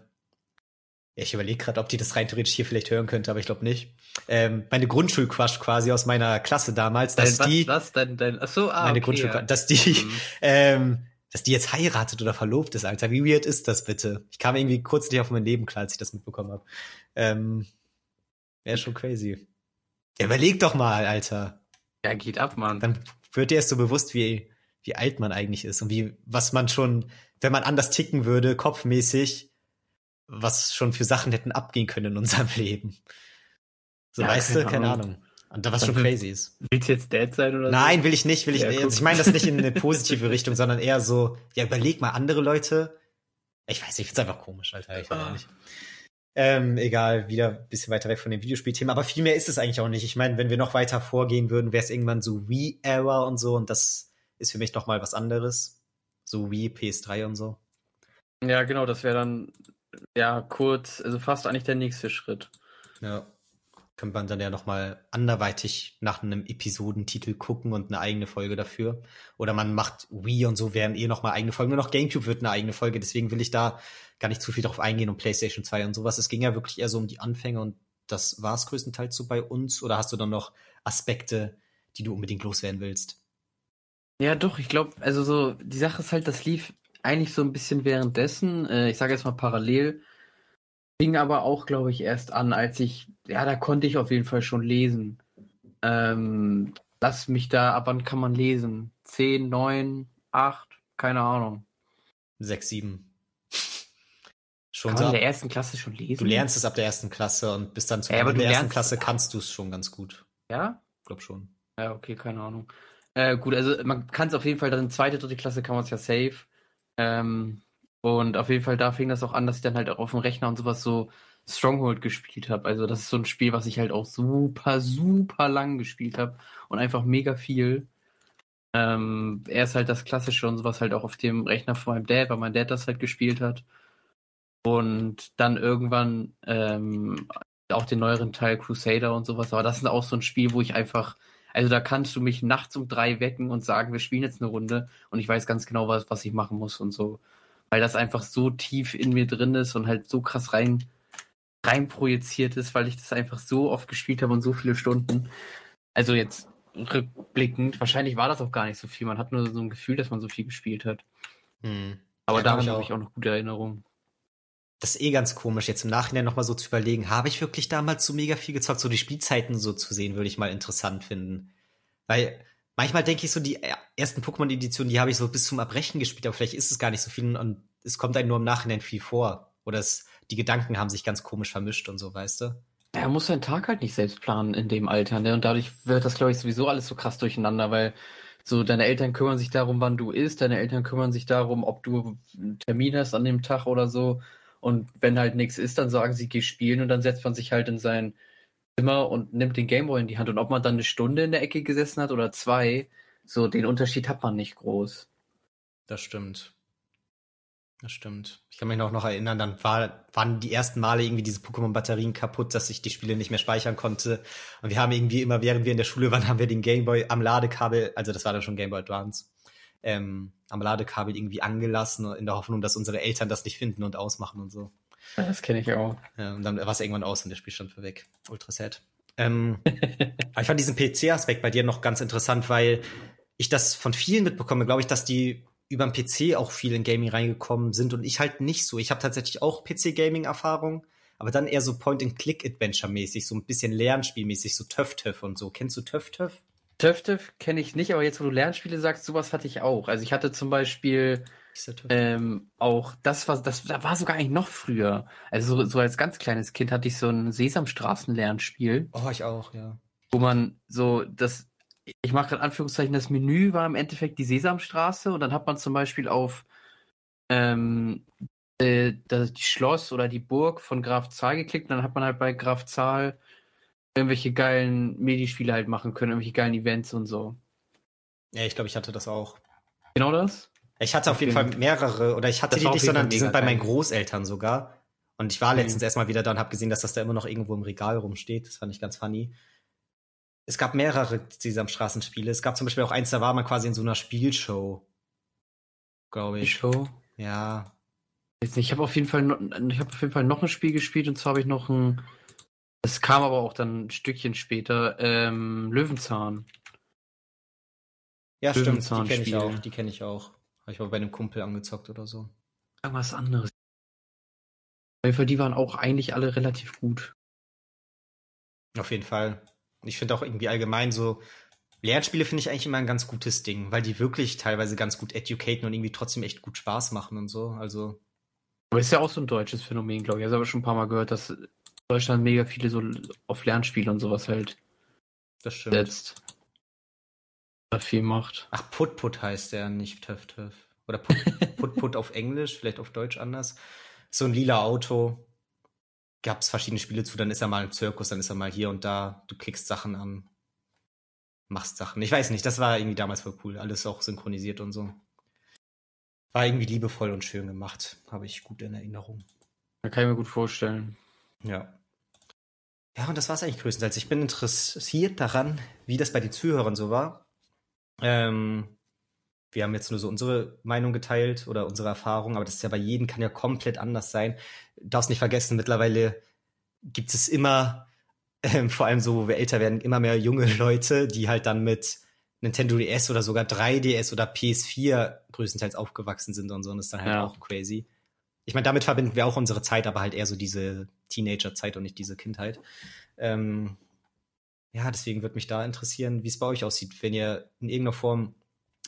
S1: ja, ich überlege gerade, ob die das rein theoretisch hier vielleicht hören könnte, aber ich glaube nicht. Ähm, meine Grundschulquash quasi aus meiner Klasse damals, dass
S2: Dein,
S1: die,
S2: was, was, dein, dein, ach so, ah,
S1: meine
S2: okay,
S1: Grundschul,
S2: ja.
S1: dass die,
S2: Mhm.
S1: ähm, dass die jetzt heiratet oder verlobt ist, Alter. Wie weird ist das bitte? Ich kam irgendwie kurz nicht auf mein Leben klar, als ich das mitbekommen habe. Ähm, Wäre schon crazy. Ja, überleg doch mal, Alter.
S2: Ja, geht ab, Mann.
S1: Dann wird dir erst so bewusst, wie, wie alt man eigentlich ist und wie, was man schon, wenn man anders ticken würde, kopfmäßig, was schon für Sachen hätten abgehen können in unserem Leben. So,
S2: Ja,
S1: weißt du, keine
S2: Ahnung.
S1: Ahnung. Und da was schon crazy ist.
S2: Willst du jetzt Dad sein oder
S1: Nein, will ich nicht, will ich
S2: Ja,
S1: nicht. Also ich meine das nicht in eine positive Richtung, sondern eher so, ja, überleg mal andere Leute. Ich weiß nicht, ich find's einfach komisch, Alter. Ich weiß
S2: Ah.
S1: nicht. Ähm, egal, wieder ein bisschen weiter weg von dem Videospielthema, aber viel mehr ist es eigentlich auch nicht. Ich meine, wenn wir noch weiter vorgehen würden, wäre es irgendwann so Wii-Era und so und das ist für mich noch mal was anderes. So Wii, PS3 und so.
S2: so? Ja, genau, das wäre dann, ja, kurz, also fast eigentlich der nächste Schritt.
S1: Ja. Könnte man dann ja noch mal anderweitig nach einem Episodentitel gucken und eine eigene Folge dafür. Oder man macht Wii und so wären eh noch mal eigene Folgen. Nur noch Gamecube wird eine eigene Folge. Deswegen will ich da gar nicht zu viel drauf eingehen und PlayStation 2 und sowas. Es ging ja wirklich eher so um die Anfänge und das war es größtenteils so bei uns. Oder hast du dann noch Aspekte, die du unbedingt loswerden willst?
S2: Ja, doch, ich glaube, also so, die Sache ist halt, das lief eigentlich so ein bisschen währenddessen, äh, ich sage jetzt mal parallel, fing aber auch, glaube ich, erst an, als ich, ja, da konnte ich auf jeden Fall schon lesen. Ähm, lass mich da, ab wann kann man lesen? Zehn, neun, acht, keine Ahnung.
S1: 6, 7. Schon
S2: Kann man in
S1: ab-
S2: der ersten Klasse schon lesen?
S1: Du lernst es ab der ersten Klasse und bis dann zum
S2: Ja, aber
S1: der ersten Klasse kannst du es schon ganz gut.
S2: Ja?
S1: Glaub schon.
S2: Ja, okay, keine Ahnung. Äh, gut, also man kann es auf jeden Fall, dann in zweite, dritte Klasse kann man es ja safe. Ähm, und auf jeden Fall da fing das auch an, dass ich dann halt auch auf dem Rechner und sowas so Stronghold gespielt habe. Also das ist so ein Spiel, was ich halt auch super, super lang gespielt habe und einfach mega viel. Ähm, er ist halt das Klassische und sowas halt auch auf dem Rechner von meinem Dad, weil mein Dad das halt gespielt hat. Und dann irgendwann ähm, auch den neueren Teil Crusader und sowas. Aber das ist auch so ein Spiel, wo ich einfach, also da kannst du mich nachts um drei wecken und sagen, wir spielen jetzt eine Runde und ich weiß ganz genau, was, was ich machen muss und so. Weil das einfach so tief in mir drin ist und halt so krass rein, rein projiziert ist, weil ich das einfach so oft gespielt habe und so viele Stunden. Also jetzt rückblickend, wahrscheinlich war das auch gar nicht so viel. Man hat nur so ein Gefühl, dass man so viel gespielt hat.
S1: Hm.
S2: Aber
S1: Ja, glaub
S2: daran
S1: ich
S2: habe ich auch noch gute Erinnerungen.
S1: Das ist eh ganz komisch, jetzt im Nachhinein nochmal so zu überlegen, habe ich wirklich damals so mega viel gezockt? So die Spielzeiten so zu sehen, würde ich mal interessant finden. Weil manchmal denke ich so, die ersten Pokémon-Editionen, die habe ich so bis zum Erbrechen gespielt, aber vielleicht ist es gar nicht so viel und es kommt einem nur im Nachhinein viel vor. Oder es, die Gedanken haben sich ganz komisch vermischt und so, weißt du?
S2: Er muss seinen Tag halt nicht selbst planen in dem Alter, ne? Und dadurch wird das, glaube ich, sowieso alles so krass durcheinander, weil so deine Eltern kümmern sich darum, wann du isst, deine Eltern kümmern sich darum, ob du einen Termin hast an dem Tag oder so. Und wenn halt nichts ist, dann sagen sie, geh spielen und dann setzt man sich halt in sein Zimmer und nimmt den Gameboy in die Hand. Und ob man dann eine Stunde in der Ecke gesessen hat oder zwei, so den Unterschied hat man nicht groß.
S1: Das stimmt. Das stimmt. Ich kann mich noch, noch erinnern, dann war, waren die ersten Male irgendwie diese Pokémon-Batterien kaputt, dass ich die Spiele nicht mehr speichern konnte. Und wir haben irgendwie immer, während wir in der Schule waren, haben wir den Gameboy am Ladekabel, also das war dann schon Gameboy Advance, ähm, am Ladekabel irgendwie angelassen, in der Hoffnung, dass unsere Eltern das nicht finden und ausmachen und so.
S2: Das kenne ich auch.
S1: Ja, und dann war es irgendwann aus und der Spielstand war weg. Ultra sad. Ähm, aber ich fand diesen PC-Aspekt bei dir noch ganz interessant, weil ich das von vielen mitbekomme, glaube ich, dass die über den PC auch viel in Gaming reingekommen sind und ich halt nicht so. Ich habe tatsächlich auch PC-Gaming-Erfahrung, aber dann eher so Point-and-Click-Adventure-mäßig, so ein bisschen Lernspielmäßig, so Töff-Töff und so. Kennst du Töff-Töff?
S2: Töff-Töff kenne ich nicht, aber jetzt, wo du Lernspiele sagst, sowas hatte ich auch. Also ich hatte zum Beispiel ähm, auch, das war, das, da war sogar eigentlich noch früher. Also so, so als ganz kleines Kind hatte ich so ein Sesamstraßen-Lernspiel.
S1: Oh, ich auch, ja.
S2: Wo man so das ich mache gerade Anführungszeichen, das Menü war im Endeffekt die Sesamstraße und dann hat man zum Beispiel auf ähm, äh, das Schloss oder die Burg von Graf Zahl geklickt und dann hat man halt bei Graf Zahl irgendwelche geilen Medispiele halt machen können, irgendwelche geilen Events und so.
S1: Ja, ich glaube, ich hatte das auch.
S2: Genau das?
S1: Ich hatte auf jeden Fall mehrere, oder ich hatte die nicht, sondern die sind bei meinen Großeltern sogar. Und ich war letztens mhm. erstmal wieder da und habe gesehen, dass das da immer noch irgendwo im Regal rumsteht. Das fand ich ganz funny es gab mehrere Sesamstraßenspiele. Es gab zum Beispiel auch eins, da war man quasi in so einer Spielshow. Glaube ich.
S2: Show?
S1: Ja.
S2: Ich habe auf jeden Fall noch, ich habe auf jeden Fall noch ein Spiel gespielt und zwar habe ich noch ein. Es kam aber auch dann ein Stückchen später. Ähm, Löwenzahn.
S1: Ja, stimmt. Die kenne ich auch. Die kenne ich auch. Habe ich mal bei einem Kumpel angezockt oder so.
S2: Irgendwas anderes. Fall, die waren auch eigentlich alle relativ gut.
S1: Auf jeden Fall. Ich finde auch irgendwie allgemein so, Lernspiele finde ich eigentlich immer ein ganz gutes Ding, weil die wirklich teilweise ganz gut educaten und irgendwie trotzdem echt gut Spaß machen und so. Also.
S2: Aber ist ja auch so ein deutsches Phänomen, glaube ich. Ich habe schon ein paar Mal gehört, dass Deutschland mega viele so auf Lernspiele und sowas halt
S1: das stimmt. setzt.
S2: Viel macht.
S1: Ach, Put Put heißt der, nicht Töff Töff. Oder Put Put, Put auf Englisch, vielleicht auf Deutsch anders. So ein lila Auto gab es verschiedene Spiele zu, dann ist er mal im Zirkus, dann ist er mal hier und da, du klickst Sachen an, machst Sachen. Ich weiß nicht, das war irgendwie damals voll cool, alles auch synchronisiert und so. War irgendwie liebevoll und schön gemacht, habe ich gut in Erinnerung.
S2: Da kann ich mir gut vorstellen.
S1: Ja. Ja, und das war es eigentlich größtenteils. Ich bin interessiert daran, wie das bei den Zuhörern so war. Ähm, wir haben jetzt nur so unsere Meinung geteilt oder unsere Erfahrung, aber das ist ja bei jedem kann ja komplett anders sein. Du darfst nicht vergessen, mittlerweile gibt es immer, ähm, vor allem so, wo wir älter werden, immer mehr junge Leute, die halt dann mit Nintendo DS oder sogar 3DS oder PS4 größtenteils aufgewachsen sind und so, und das ist dann halt ja. auch crazy. Ich meine, damit verbinden wir auch unsere Zeit, aber halt eher so diese Teenager-Zeit und nicht diese Kindheit. Ähm, ja, deswegen würde mich da interessieren, wie es bei euch aussieht, wenn ihr in irgendeiner Form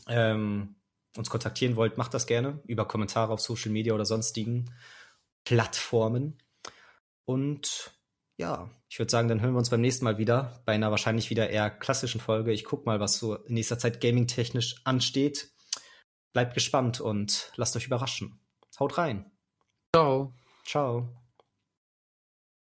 S1: ähm, uns kontaktieren wollt, macht das gerne über Kommentare auf Social Media oder sonstigen Plattformen. Und ja, ich würde sagen, dann hören wir uns beim nächsten Mal wieder bei einer wahrscheinlich wieder eher klassischen Folge. Ich gucke mal, was so in nächster Zeit gaming-technisch ansteht. Bleibt gespannt und lasst euch überraschen. Haut rein.
S2: Ciao.
S1: Ciao.